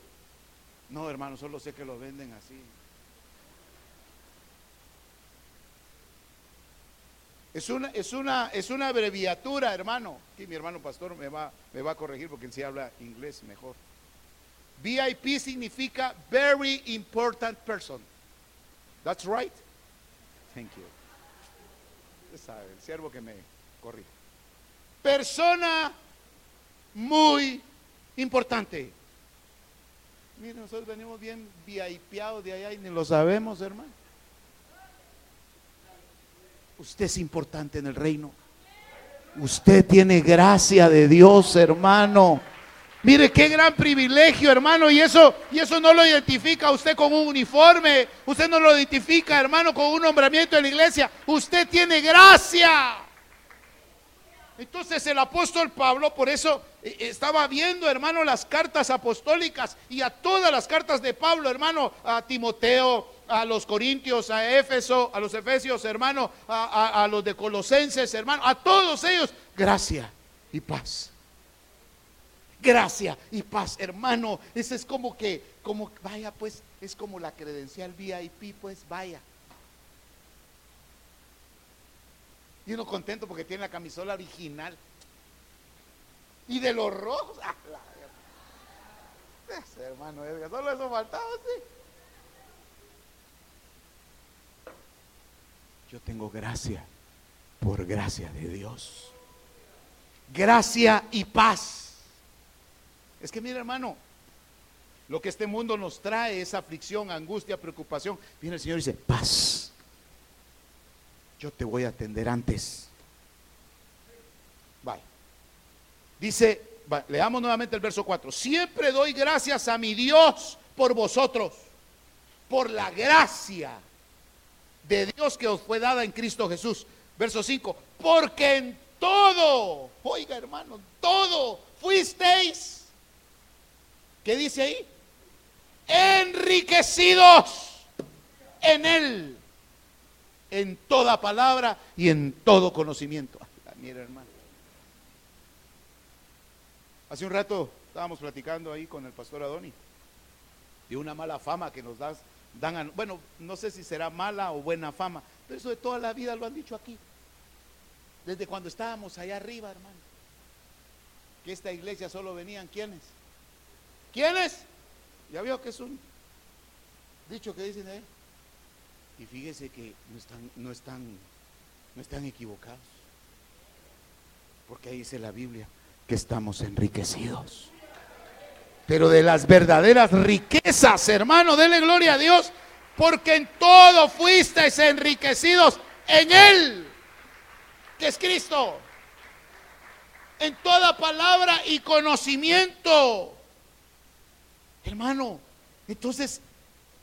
No, hermano, solo sé que lo venden así. Es una, es una, es una abreviatura, hermano. Aquí mi hermano pastor me va, me va a corregir porque él sí habla inglés mejor. VIP significa very important person. That's right. Thank you. Usted sabe, el siervo que me corrige. Persona muy importante. Mire, nosotros venimos bien VIPados de allá y ni lo sabemos, hermano. Usted es importante en el reino. Usted tiene gracia de Dios, hermano. Mire qué gran privilegio, hermano, y eso y eso no lo identifica usted con un uniforme, usted no lo identifica, hermano, con un nombramiento de la iglesia. Usted tiene gracia. Entonces el apóstol Pablo, por eso eh, estaba viendo, hermano, las cartas apostólicas y a todas las cartas de Pablo, hermano, a Timoteo, a los Corintios, a Éfeso, a los Efesios, hermano, a, los de Colosenses, hermano, a todos ellos, gracia y paz. Gracia y paz, hermano. Ese es como que, como, vaya, pues, es como la credencial VIP, pues, vaya. Y uno contento porque tiene la camisola original. Y de los rojos. <laughs> ¡ah, la- Ese hermano Edgar, solo eso faltaba, sí. Yo tengo gracia por gracia de Dios. Gracia y paz. Es que mira, hermano, lo que este mundo nos trae es aflicción, angustia, preocupación. Viene el Señor y dice, paz. Yo te voy a atender antes. Vaya. Dice, leamos nuevamente el verso 4. Siempre doy gracias a mi Dios por vosotros, por la gracia de Dios que os fue dada en Cristo Jesús. Verso 5. Porque en todo, oiga hermano, todo fuisteis. ¿Qué dice ahí? Enriquecidos en Él, en toda palabra y en todo conocimiento. Ah, Mira, hermano. Hace un rato estábamos platicando ahí con el pastor Adoni de una mala fama que nos das, dan, a- bueno, no sé si será mala o buena fama, pero eso de toda la vida lo han dicho aquí. Desde cuando estábamos allá arriba, hermano. Que esta iglesia solo venían quienes. ¿Quiénes? Ya vio que es un dicho que dicen ahí. Y fíjese que no están, no están, no están equivocados. Porque ahí dice la Biblia que estamos enriquecidos. Pero de las verdaderas riquezas, hermano, dele gloria a Dios, porque en todo fuisteis enriquecidos en Él, que es Cristo. En toda palabra y conocimiento. Hermano, entonces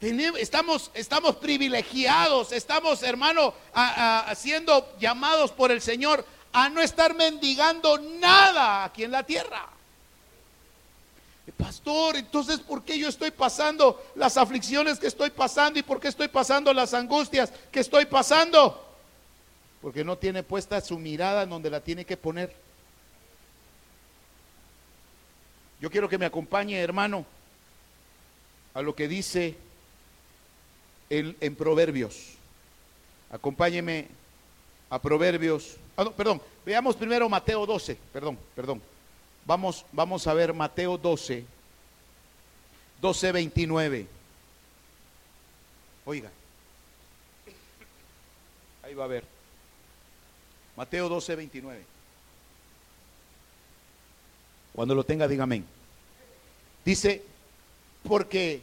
estamos, estamos privilegiados, estamos, hermano, a- siendo llamados por el Señor a no estar mendigando nada aquí en la tierra. Pastor, entonces, ¿por qué yo estoy pasando las aflicciones que estoy pasando y por qué estoy pasando las angustias que estoy pasando? Porque no tiene puesta su mirada en donde la tiene que poner. Yo quiero que me acompañe, hermano, a lo que dice el- en Proverbios. Acompáñeme a Proverbios. Ah, no, perdón, veamos primero Mateo 12, perdón, perdón. Vamos, vamos a ver Mateo 12, 12, 29. Oiga, ahí va a ver. Mateo 12, 29. Cuando lo tenga, diga amén. Dice, porque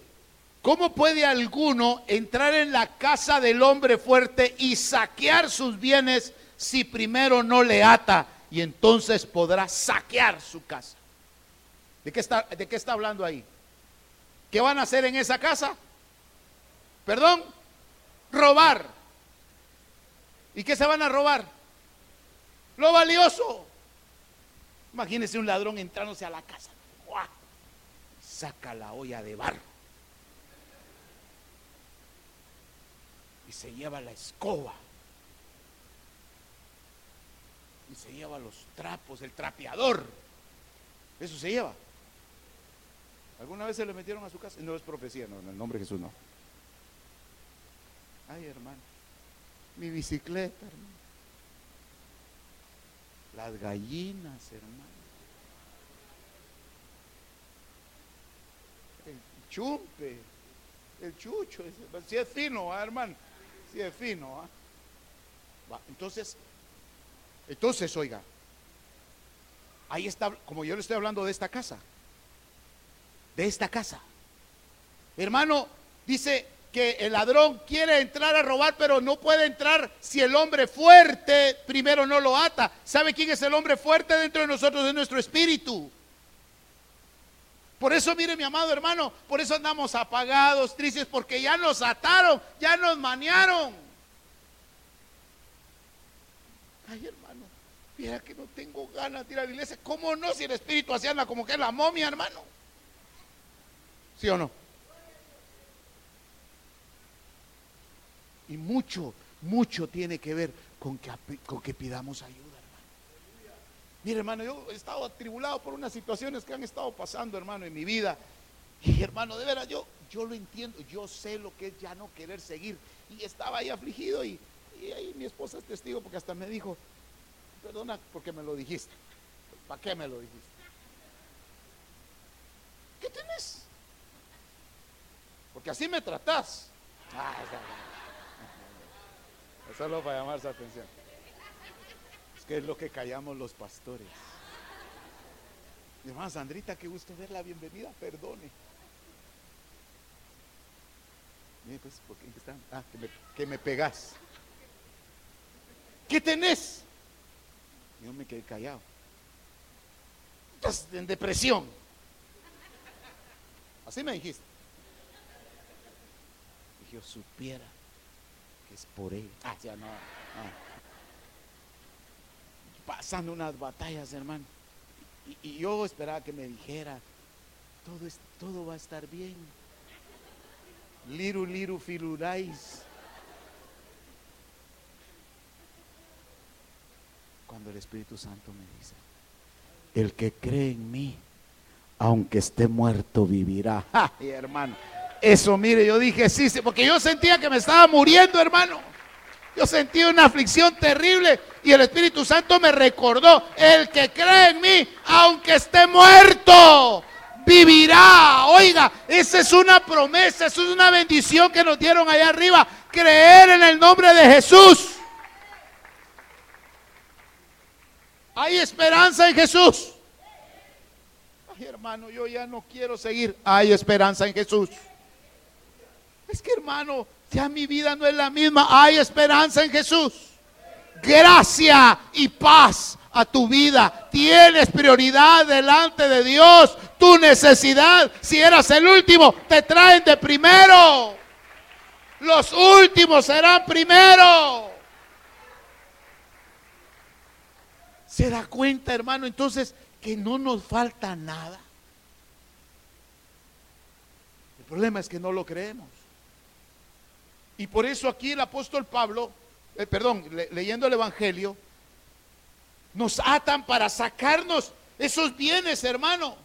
¿Cómo puede alguno entrar en la casa del hombre fuerte y saquear sus bienes si primero no le ata y entonces podrá saquear su casa? ¿De qué está, hablando ahí? ¿Qué van a hacer en esa casa? Perdón, robar. ¿Y qué se van a robar? Lo valioso. Imagínese un ladrón entrándose a la casa. Saca la olla de barro. Se lleva la escoba. Y se lleva los trapos, el trapeador. Eso se lleva. ¿Alguna vez se le metieron a su casa? No es profecía, no, en el nombre de Jesús no. Ay, hermano. Mi bicicleta, hermano. Las gallinas, hermano. El chumpe. El chucho. Si es fino, ¿ah, hermano. Si es fino. ¿ah? Entonces, entonces, oiga. Ahí está, como yo le estoy hablando de esta casa. De esta casa. Hermano, dice que el ladrón quiere entrar a robar, pero no puede entrar si el hombre fuerte primero no lo ata. ¿Sabe quién es el hombre fuerte dentro de nosotros? De nuestro espíritu. Por eso, mire mi amado hermano, por eso andamos apagados, tristes, porque ya nos ataron, ya nos manearon. Ay, hermano, mira que no tengo ganas de ir a la iglesia. ¿Cómo no? Si el espíritu así anda como que es la momia, hermano. ¿Sí o no? Y mucho, mucho tiene que ver con que, con que pidamos ayuda. Mire, hermano, yo he estado atribulado por unas situaciones que han estado pasando, hermano, en mi vida. Y hermano, de veras, yo, yo lo entiendo, yo sé lo que es ya no querer seguir. Y estaba ahí afligido y, y ahí mi esposa es testigo porque hasta me dijo, perdona porque me lo dijiste. ¿Para qué me lo dijiste? ¿Qué tenés? Porque así me tratás. Ah, Solo para llamar su atención. Que es lo que callamos los pastores. Hermana Sandrita, qué gusto verla, bienvenida, perdone. Mire, pues, ¿por qué están? Ah, que me, que me pegas. ¿Qué tenés? Yo me quedé callado. Estás en depresión. Así me dijiste. Y yo supiera es por él. Ah, no. Ah. Pasando unas batallas, hermano. Y, yo esperaba que me dijera, todo, es, todo va a estar bien. Liru, liru, filurais. Cuando el Espíritu Santo me dice, el que cree en mí, aunque esté muerto, vivirá. <laughs> Ay, hermano. Eso, mire, yo dije, sí, sí, porque yo sentía que me estaba muriendo, hermano. Yo sentía una aflicción terrible y el Espíritu Santo me recordó, el que cree en mí, aunque esté muerto, vivirá. Oiga, esa es una promesa, esa es una bendición que nos dieron allá arriba, creer en el nombre de Jesús. Hay esperanza en Jesús. Ay, hermano, yo ya no quiero seguir. Hay esperanza en Jesús. Es que hermano, ya mi vida no es la misma. Hay esperanza en Jesús. Gracia y paz a tu vida. Tienes prioridad delante de Dios. Tu necesidad, si eras el último, te traen de primero. Los últimos serán primero. ¿Se da cuenta, hermano, entonces que no nos falta nada? El problema es que no lo creemos. Y por eso aquí el apóstol Pablo, eh, perdón, leyendo el Evangelio, nos atan para sacarnos esos bienes, hermano.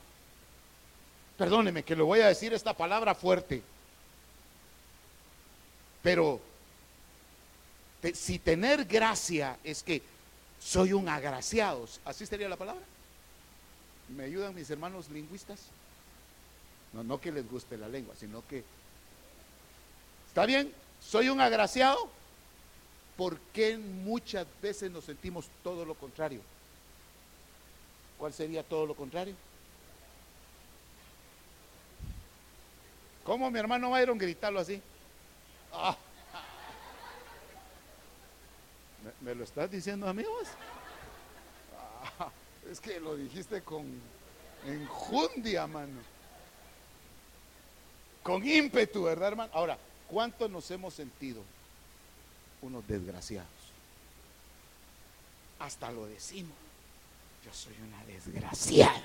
Perdóneme que le voy a decir esta palabra fuerte. Pero si tener gracia es que soy un agraciado, ¿así sería la palabra? ¿Me ayudan mis hermanos lingüistas? No, no que les guste la lengua, sino que... ¿Está bien? ¿Soy un agraciado? ¿Por qué muchas veces nos sentimos todo lo contrario? ¿Cuál sería todo lo contrario? ¿Cómo mi hermano Byron gritarlo así? Ah. ¿Me, me lo estás diciendo, amigos? Ah, es que lo dijiste con enjundia, mano. Con ímpetu, ¿verdad, hermano? Ahora, ¿cuántos nos hemos sentido unos desgraciados? Hasta lo decimos. Yo soy una desgraciada.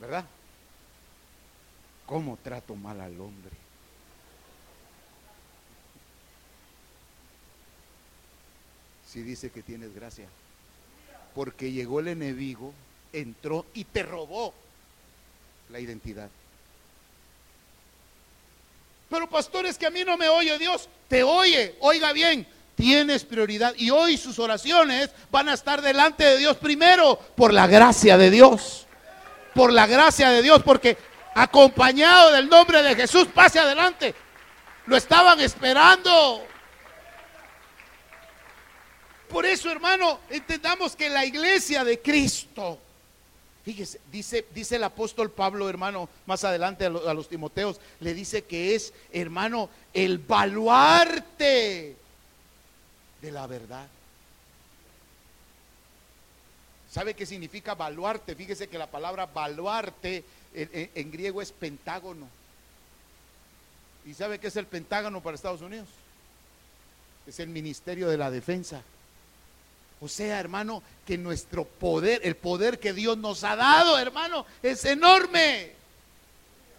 ¿Verdad? ¿Cómo trato mal al hombre? Si dice que tienes gracia. Porque llegó el enemigo, entró y te robó la identidad. Pero pastores que a mí no me oye Dios, te oye, oiga bien, tienes prioridad. Y hoy sus oraciones van a estar delante de Dios primero por la gracia de Dios. Por la gracia de Dios, porque acompañado del nombre de Jesús, pase adelante. Lo estaban esperando. Por eso, hermano, entendamos que la iglesia de Cristo, fíjese, dice, dice el apóstol Pablo, hermano, más adelante a los, Timoteos, le dice que es, hermano, el baluarte de la verdad. ¿Sabe qué significa baluarte? Fíjese que la palabra baluarte en, en- en griego es pentágono. ¿Y sabe qué es el pentágono para Estados Unidos? Es el Ministerio de la Defensa. O sea, hermano, que nuestro poder, el poder que Dios nos ha dado, hermano, es enorme.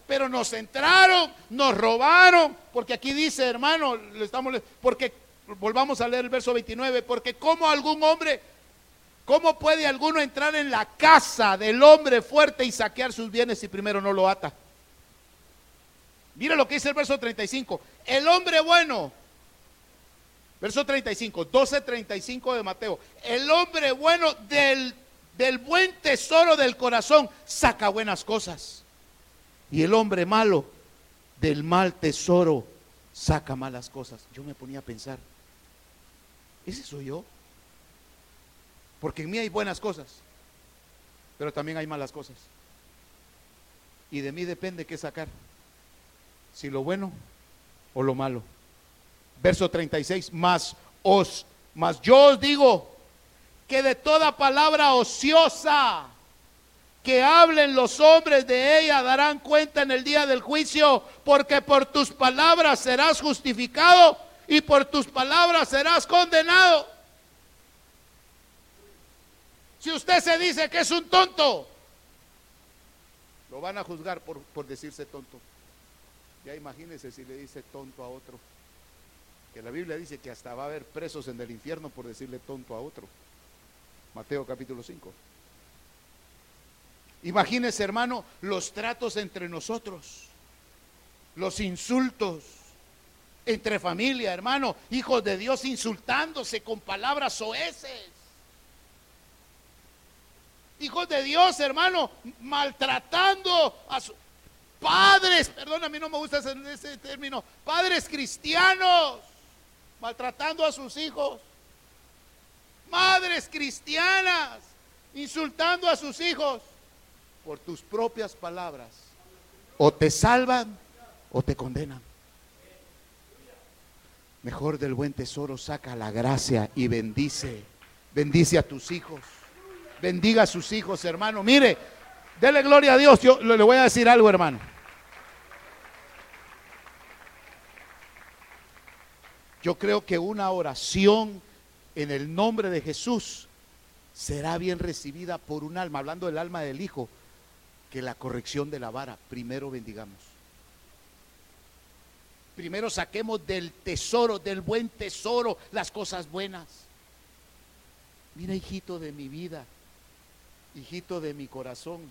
Pero nos entraron, nos robaron, porque aquí dice, hermano, le estamos, porque volvamos a leer el verso 29, porque como algún hombre, ¿cómo puede alguno entrar en la casa del hombre fuerte y saquear sus bienes si primero no lo ata? Mira lo que dice el verso 35. El hombre bueno, verso 35, 12, 35 de Mateo. El hombre bueno del, del buen tesoro del corazón saca buenas cosas. Y el hombre malo del mal tesoro saca malas cosas. Yo me ponía a pensar, ¿ese soy yo? Porque en mí hay buenas cosas, pero también hay malas cosas. Y de mí depende qué sacar si lo bueno o lo malo. Verso 36, más os, más yo os digo que de toda palabra ociosa que hablen los hombres de ella darán cuenta en el día del juicio, porque por tus palabras serás justificado y por tus palabras serás condenado. Si usted se dice que es un tonto, lo van a juzgar por, por decirse tonto. Ya imagínese si le dice tonto a otro. La Biblia dice que hasta va a haber presos en el infierno por decirle tonto a otro. Mateo capítulo 5. Imagínese, hermano, los tratos entre nosotros, los insultos entre familia, hermano, hijos de Dios insultándose con palabras soeces. Hijos de Dios, hermano, maltratando a sus padres, perdón, a mí no me gusta ese, ese término, padres cristianos, maltratando a sus hijos, madres cristianas, insultando a sus hijos por tus propias palabras. O te salvan o te condenan. Mejor del buen tesoro saca la gracia y bendice. Bendice a tus hijos. Bendiga a sus hijos, hermano. Mire, dele gloria a Dios. Yo le voy a decir algo, hermano. Yo creo que una oración en el nombre de Jesús será bien recibida por un alma, hablando del alma del Hijo, que la corrección de la vara. Primero bendigamos. Primero saquemos del tesoro, del buen tesoro, las cosas buenas. Mira, hijito de mi vida, hijito de mi corazón,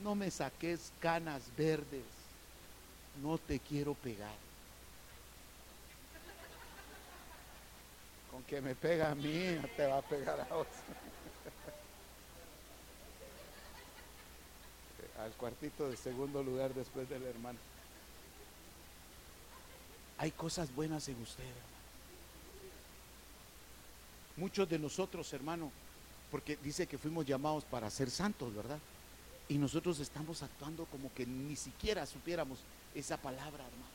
no me saques canas verdes, no te quiero pegar. Con que me pega a mí, te va a pegar a vos. <laughs> Al cuartito de segundo lugar después del hermano. Hay cosas buenas en usted, hermano. Muchos de nosotros, hermano, porque dice que fuimos llamados para ser santos, ¿verdad? Y nosotros estamos actuando como que ni siquiera supiéramos esa palabra, hermano.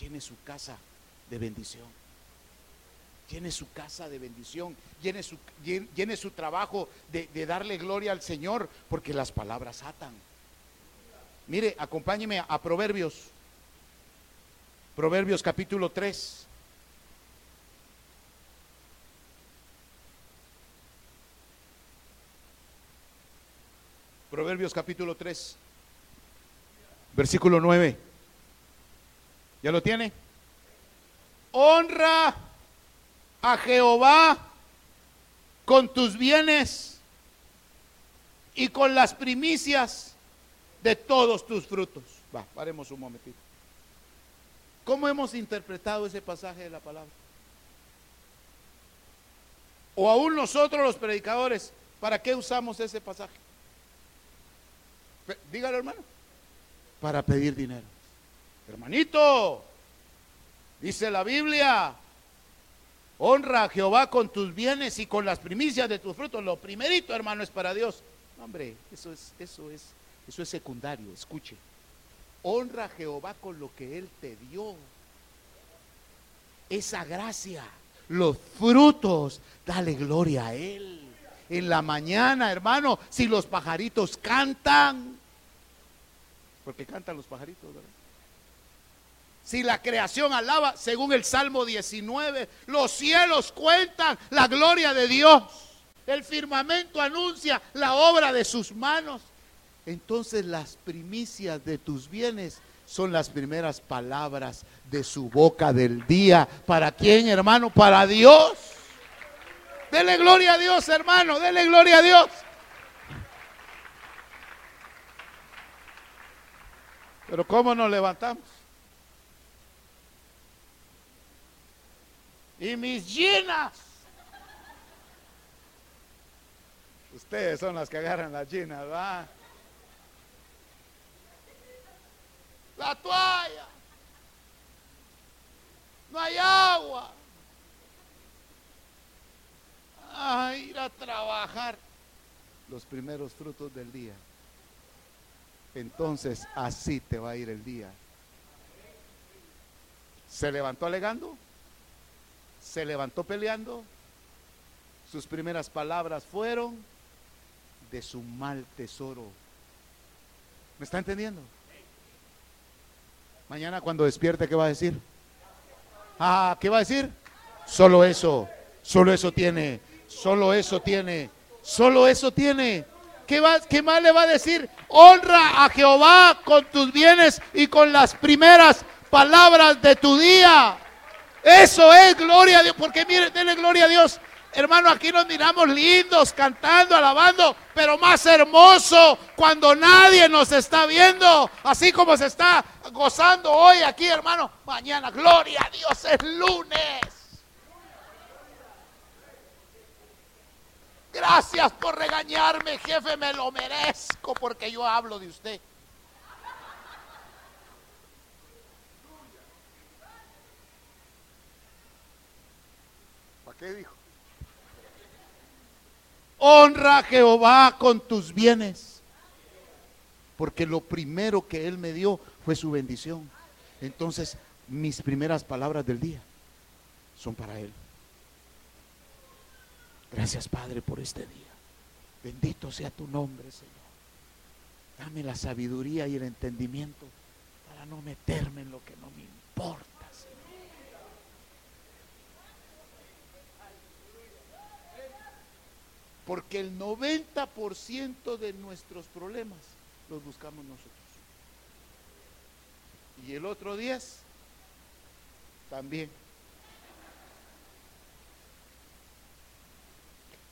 Llene su casa de bendición. Llene su casa de bendición. Llene su, llen- llene su trabajo de, de darle gloria al Señor, porque las palabras atan. Mire, acompáñeme a, a Proverbios. Proverbios capítulo 3. Proverbios capítulo 3, versículo 9. ¿Ya lo tiene? Honra a Jehová con tus bienes y con las primicias de todos tus frutos. Va, paremos un momentito. ¿Cómo hemos interpretado ese pasaje de la palabra? O aún nosotros los predicadores, ¿para qué usamos ese pasaje? Dígalo, hermano. Para pedir dinero. Hermanito, dice la Biblia, honra a Jehová con tus bienes y con las primicias de tus frutos. Lo primerito, hermano, es para Dios. Hombre, eso es, eso es, eso es secundario. Escuche. Honra a Jehová con lo que Él te dio. Esa gracia, los frutos, dale gloria a Él. En la mañana, hermano, si los pajaritos cantan, porque cantan los pajaritos, ¿verdad? Si la creación alaba, según el Salmo 19, los cielos cuentan la gloria de Dios. El firmamento anuncia la obra de sus manos. Entonces las primicias de tus bienes son las primeras palabras de su boca del día. ¿Para quién, hermano? Para Dios. Dele gloria a Dios, hermano. Dele gloria a Dios. Pero ¿cómo nos levantamos? Y mis llenas. Ustedes son las que agarran las llenas, ¿va? La toalla. No hay agua. A ir a trabajar. Los primeros frutos del día. Entonces así te va a ir el día. ¿Se levantó alegando? ¿Se levantó peleando? Sus primeras palabras fueron de su mal tesoro. ¿Me está entendiendo? Mañana cuando despierte, ¿qué va a decir? Ah, ¿qué va a decir? Solo eso, solo eso tiene, solo eso tiene, solo eso tiene. ¿Qué, va, ¿Qué más le va a decir? Honra a Jehová con tus bienes y con las primeras palabras de tu día. Eso es gloria a Dios, porque mire, denle gloria a Dios. Hermano, aquí nos miramos lindos, cantando, alabando, pero más hermoso cuando nadie nos está viendo, así como se está gozando hoy aquí, hermano. Mañana, gloria a Dios, es lunes. Gracias por regañarme, jefe, me lo merezco porque yo hablo de usted. Qué dijo? Honra a Jehová con tus bienes. Porque lo primero que Él me dio fue su bendición. Entonces, mis primeras palabras del día son para Él. Gracias, Padre, por este día. Bendito sea tu nombre, Señor. Dame la sabiduría y el entendimiento para no meterme en lo que no me importa, Señor. Porque el 90% de nuestros problemas los buscamos nosotros. Y el otro 10 también.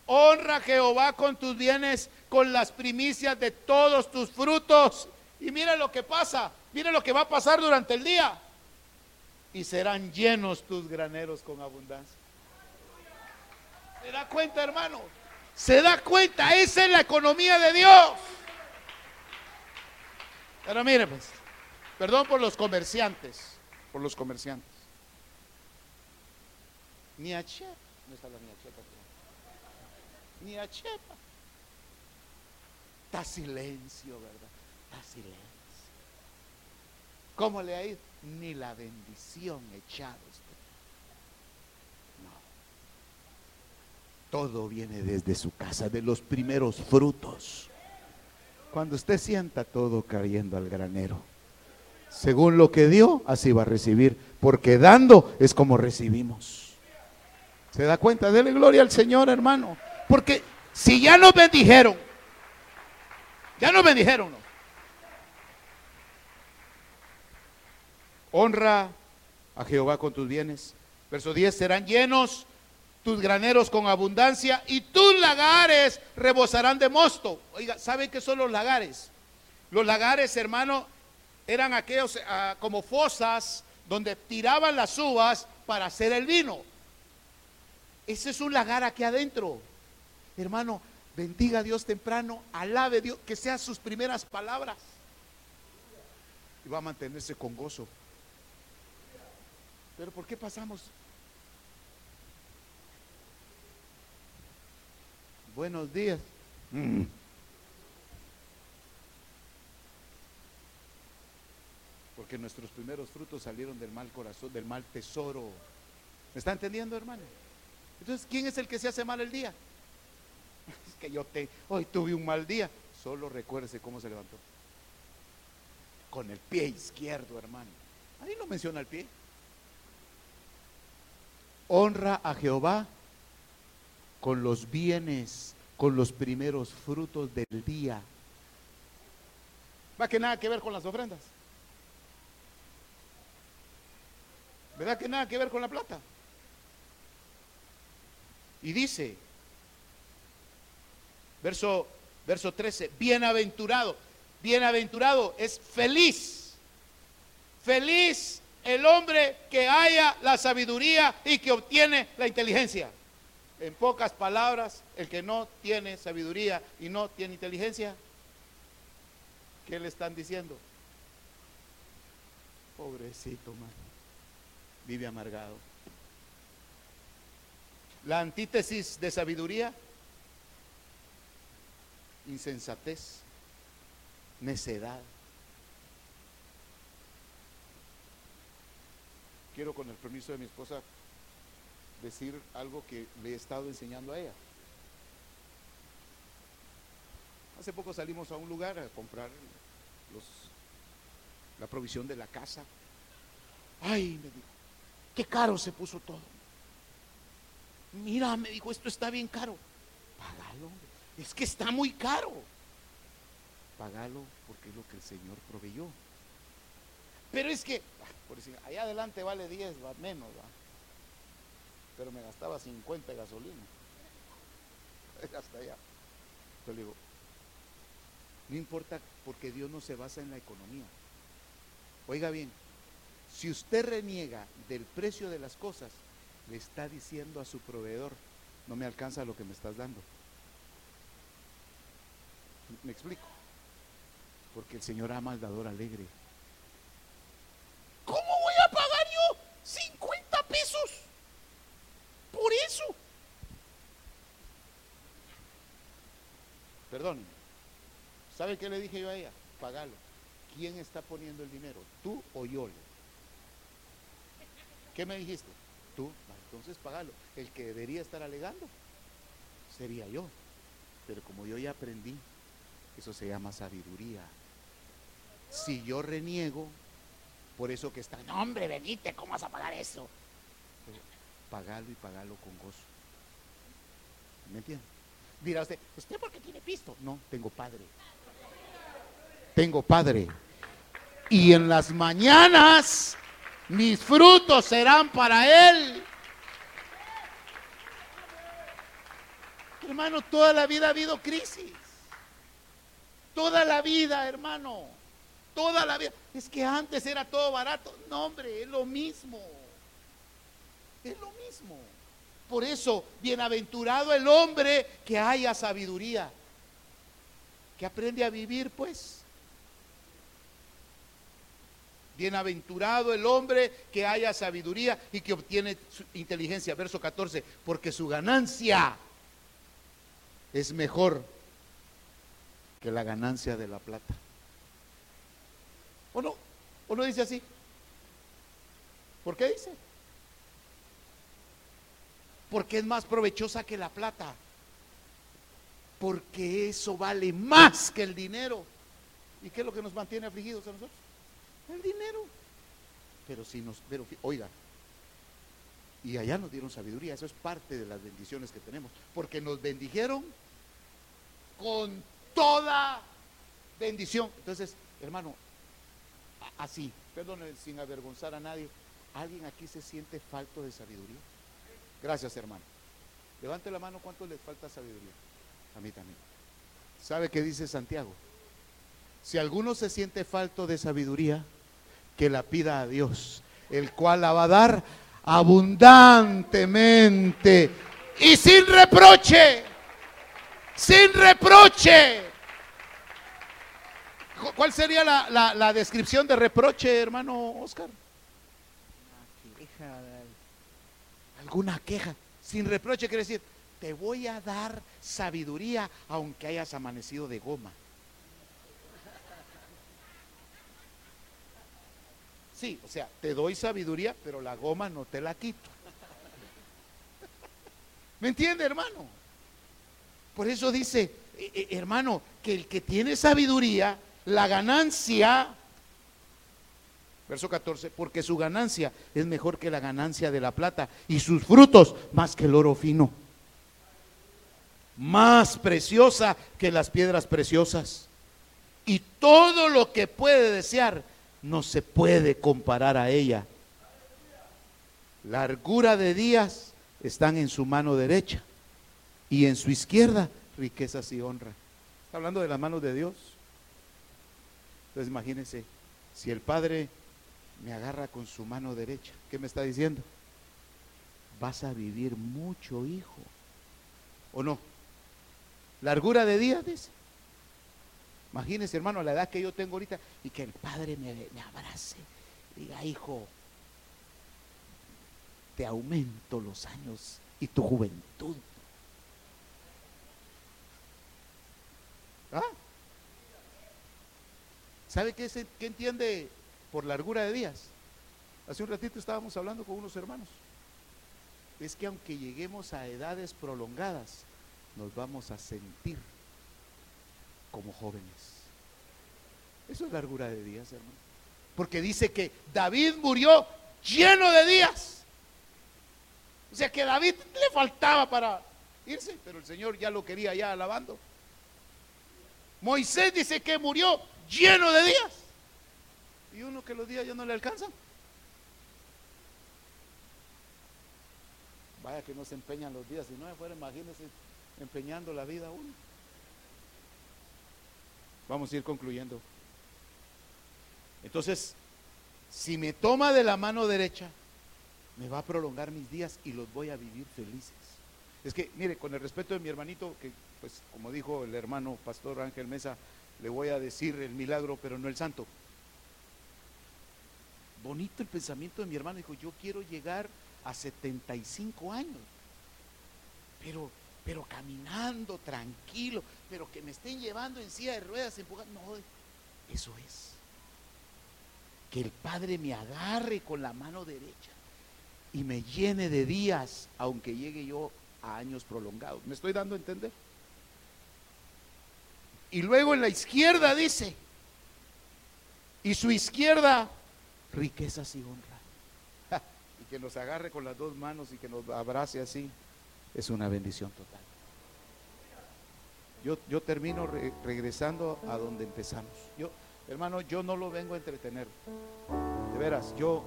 Honra a Jehová con tus bienes, con las primicias de todos tus frutos. Y mira lo que pasa, mira lo que va a pasar durante el día. Y serán llenos tus graneros con abundancia. ¿Se da cuenta, hermano? ¿Se da cuenta? Esa es la economía de Dios. Pero mire, pues, perdón por los comerciantes, por los comerciantes. Ni a Chepa, no está la ni a Chepa, ni a Chepa. Está silencio, ¿verdad? Está silencio. ¿Cómo le ha ido? Ni la bendición echado usted. No. Todo viene desde su casa, de los primeros frutos. Cuando usted sienta todo cayendo al granero, según lo que dio, así va a recibir, porque dando es como recibimos. ¿Se da cuenta? Dele gloria al Señor, hermano. Porque si ya nos bendijeron, ya nos bendijeron, ¿no? Honra a Jehová con tus bienes. Verso 10, serán llenos tus graneros con abundancia y tus lagares rebosarán de mosto. Oiga, ¿saben qué son los lagares? Los lagares, hermano, eran aquellos ah, como fosas donde tiraban las uvas para hacer el vino. Ese es un lagar aquí adentro. Hermano, bendiga a Dios temprano, alabe a Dios, que sean sus primeras palabras. Y va a mantenerse con gozo. Pero ¿por qué pasamos? Buenos días. Mm. Porque nuestros primeros frutos salieron del mal corazón, del mal tesoro. ¿Me está entendiendo, hermano? Entonces, ¿quién es el que se hace mal el día? <laughs> Es que yo te, hoy tuve un mal día. Solo recuérdese cómo se levantó. Con el pie izquierdo, hermano. Ahí no menciona el pie. Honra a Jehová con los bienes, con los primeros frutos del día. ¿Va que nada que ver con las ofrendas? ¿Verdad que nada que ver con la plata? Y dice, verso, verso 13, bienaventurado, bienaventurado es feliz, feliz el hombre que haya la sabiduría y que obtiene la inteligencia. En pocas palabras, el que no tiene sabiduría y no tiene inteligencia, ¿qué le están diciendo? Pobrecito, man. Vive amargado. La antítesis de sabiduría, insensatez, necedad. Quiero con el permiso de mi esposa decir algo que le he estado enseñando a ella. Hace poco salimos a un lugar a comprar la provisión de la casa. Ay, me dijo, qué caro se puso todo. Mira, me dijo, esto está bien caro. Págalo, es que está muy caro. Págalo porque es lo que el Señor proveyó. Pero es que, por decir, allá adelante vale 10, va menos, ¿va? Pero me gastaba 50 de gasolina. <laughs> Hasta allá. Entonces le digo, no importa porque Dios no se basa en la economía. Oiga bien, si usted reniega del precio de las cosas, le está diciendo a su proveedor, no me alcanza lo que me estás dando. ¿Me explico? Porque el Señor ama al dador alegre. ¿Cómo voy a pagar yo 50 pesos? Por eso. Perdón. ¿Sabe qué le dije yo a ella? Pagalo. ¿Quién está poniendo el dinero? ¿Tú o yo? ¿Qué me dijiste? Tú. Entonces pagalo. El que debería estar alegando sería yo. Pero como yo ya aprendí, eso se llama sabiduría. Si yo reniego, por eso que está, no hombre, venite, ¿cómo vas a pagar eso? Pero, pagalo y pagalo con gozo. ¿Me entiende? Dirá usted, ¿usted por qué tiene pisto? No, tengo padre. Tengo padre. Y en las mañanas mis frutos serán para él. Hermano, toda la vida ha habido crisis. Toda la vida, hermano. Toda la vida. Es que antes era todo barato. No, hombre, es lo mismo. Es lo mismo. Por eso, bienaventurado el hombre que haya sabiduría. Que aprende a vivir, pues. Bienaventurado el hombre que haya sabiduría y que obtiene inteligencia. Verso 14. Porque su ganancia es mejor que la ganancia de la plata. ¿O no? ¿O no dice así? ¿Por qué dice? Porque es más provechosa que la plata. Porque eso vale más que el dinero. ¿Y qué es lo que nos mantiene afligidos a nosotros? El dinero. Pero si nos, pero oiga, y allá nos dieron sabiduría, eso es parte de las bendiciones que tenemos, porque nos bendijeron con toda bendición. Entonces, hermano, así, perdone sin avergonzar a nadie, ¿alguien aquí se siente falto de sabiduría? Gracias, hermano. Levante la mano, ¿cuánto le falta sabiduría? A mí también. ¿Sabe qué dice Santiago? Si alguno se siente falto de sabiduría, que la pida a Dios, el cual la va a dar abundantemente y sin reproche. Sin reproche. ¿Cuál sería la, descripción de reproche, hermano Oscar? Alguna queja. Sin reproche quiere decir, te voy a dar sabiduría aunque hayas amanecido de goma. Sí, o sea, te doy sabiduría, pero la goma no te la quito. ¿Me entiende, hermano? Por eso dice, eh, eh, hermano, que el que tiene sabiduría, la ganancia, verso 14, porque su ganancia es mejor que la ganancia de la plata y sus frutos más que el oro fino, más preciosa que las piedras preciosas. Y todo lo que puede desear no se puede comparar a ella. Largura de días están en su mano derecha y en su izquierda riquezas y honra. Está hablando de las manos de Dios. Entonces imagínense, si el Padre me agarra con su mano derecha, ¿qué me está diciendo? Vas a vivir mucho, hijo. ¿O no? Largura de días, dice. Imagínense, hermano, la edad que yo tengo ahorita y que el Padre me, me abrace. Diga, hijo, te aumento los años y tu juventud. ¿Ah? ¿Sabe qué, qué entiende por largura de días? Hace un ratito estábamos hablando con unos hermanos. Es que aunque lleguemos a edades prolongadas, nos vamos a sentir como jóvenes. Eso es largura de días, hermano. Porque dice que David murió lleno de días. O sea que David le faltaba para irse, pero el Señor ya lo quería ya alabando. Moisés dice que murió lleno de días. Y uno que los días ya no le alcanzan. Vaya que no se empeñan los días, si no fuera, imagínense empeñando la vida uno. Vamos a ir concluyendo. Entonces, si me toma de la mano derecha, me va a prolongar mis días y los voy a vivir felices. Es que, mire, con el respeto de mi hermanito, que pues como dijo el hermano pastor Ángel Mesa, le voy a decir el milagro, pero no el santo. Bonito el pensamiento de mi hermano, dijo, yo quiero llegar a 75 años, pero pero caminando tranquilo, pero que me estén llevando en silla de ruedas, empujando. No, eso es. Que el Padre me agarre con la mano derecha y me llene de días, aunque llegue yo a años prolongados. ¿Me estoy dando a entender? Y luego en la izquierda dice, y su izquierda, riquezas y honra. <laughs> y que nos agarre con las dos manos y que nos abrace así es una bendición total. Yo, yo termino regresando a donde empezamos. Yo, hermano, yo no lo vengo a entretener. De veras, yo,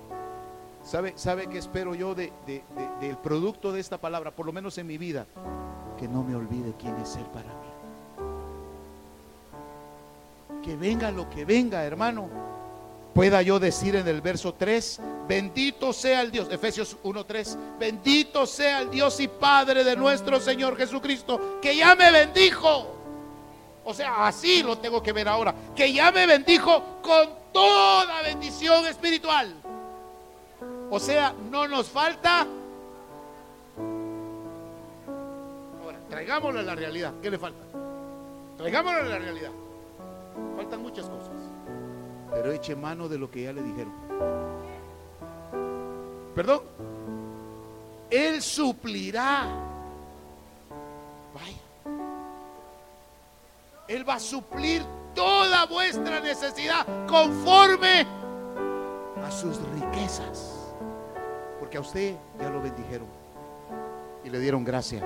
¿sabe, sabe qué espero yo de, del producto de esta palabra, por lo menos en mi vida? Que no me olvide quién es Él para mí. Que venga lo que venga, hermano pueda yo decir en el verso 3, bendito sea el Dios, Efesios 1.3, bendito sea el Dios y Padre de nuestro Señor Jesucristo, que ya me bendijo. O sea, así lo tengo que ver ahora, que ya me bendijo con toda bendición espiritual. O sea, no nos falta... Ahora, traigámoslo a la realidad. ¿Qué le falta? Traigámoslo a la realidad. Faltan muchas cosas. Pero eche mano de lo que ya le dijeron. Perdón. Él suplirá. Vaya. Él va a suplir toda vuestra necesidad conforme a sus riquezas. Porque a usted ya lo bendijeron y le dieron gracia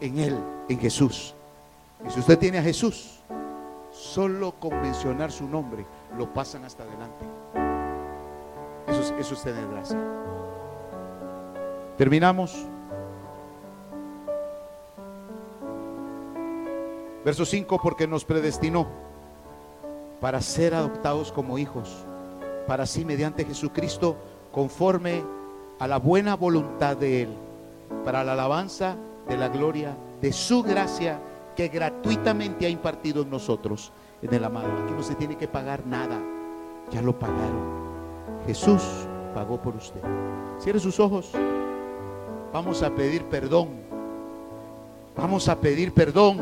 en Él, en Jesús. Y si usted tiene a Jesús, solo con mencionar su nombre lo pasan hasta adelante. Eso es, eso es tener gracia. Terminamos. Verso 5, porque nos predestinó para ser adoptados como hijos, para así mediante Jesucristo, conforme a la buena voluntad de Él, para la alabanza de la gloria de su gracia que gratuitamente ha impartido en nosotros, en el amado. Aquí no se tiene que pagar nada, ya lo pagaron. Jesús pagó por usted. Cierre sus ojos. Vamos a pedir perdón. Vamos a pedir perdón.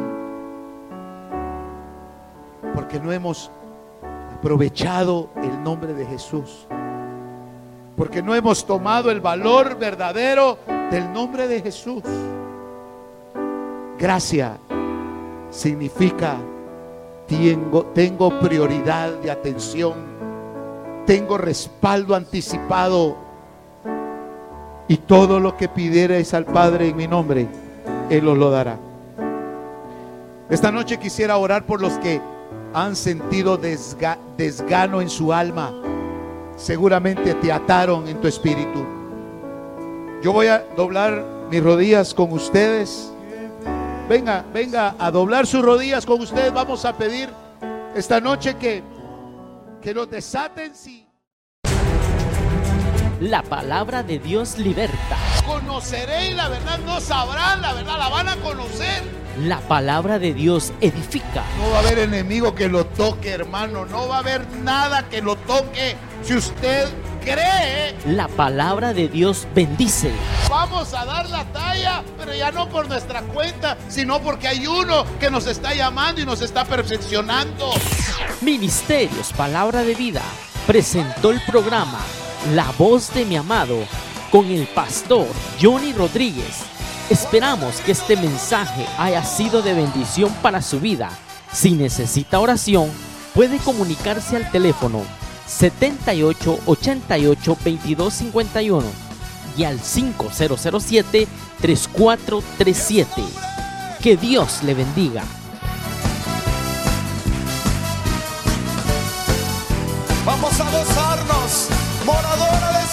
Porque no hemos aprovechado el nombre de Jesús. Porque no hemos tomado el valor verdadero del nombre de Jesús. Gracia significa tengo, tengo prioridad de atención, tengo respaldo anticipado y todo lo que pidierais al Padre en mi nombre, Él os lo dará. Esta noche quisiera orar por los que han sentido desgano en su alma. Seguramente te ataron en tu espíritu. Yo voy a doblar mis rodillas con ustedes. Venga, venga a doblar sus rodillas con ustedes. Vamos a pedir esta noche que, que nos desaten si la palabra de Dios liberta. Conoceréis la verdad, no sabrán la verdad, la van a conocer. La palabra de Dios edifica. No va a haber enemigo que lo toque, hermano. No va a haber nada que lo toque. Si usted cree. La palabra de Dios bendice. Vamos a dar la talla, pero ya no por nuestra cuenta, sino porque hay uno que nos está llamando y nos está perfeccionando. Ministerios, palabra de vida, presentó el programa La voz de mi amado con el pastor Johnny Rodríguez. Esperamos que este mensaje haya sido de bendición para su vida. Si necesita oración, puede comunicarse al teléfono 78 88 22 51 y al 5007 3437. Que Dios le bendiga. Vamos a gozarnos, moradora de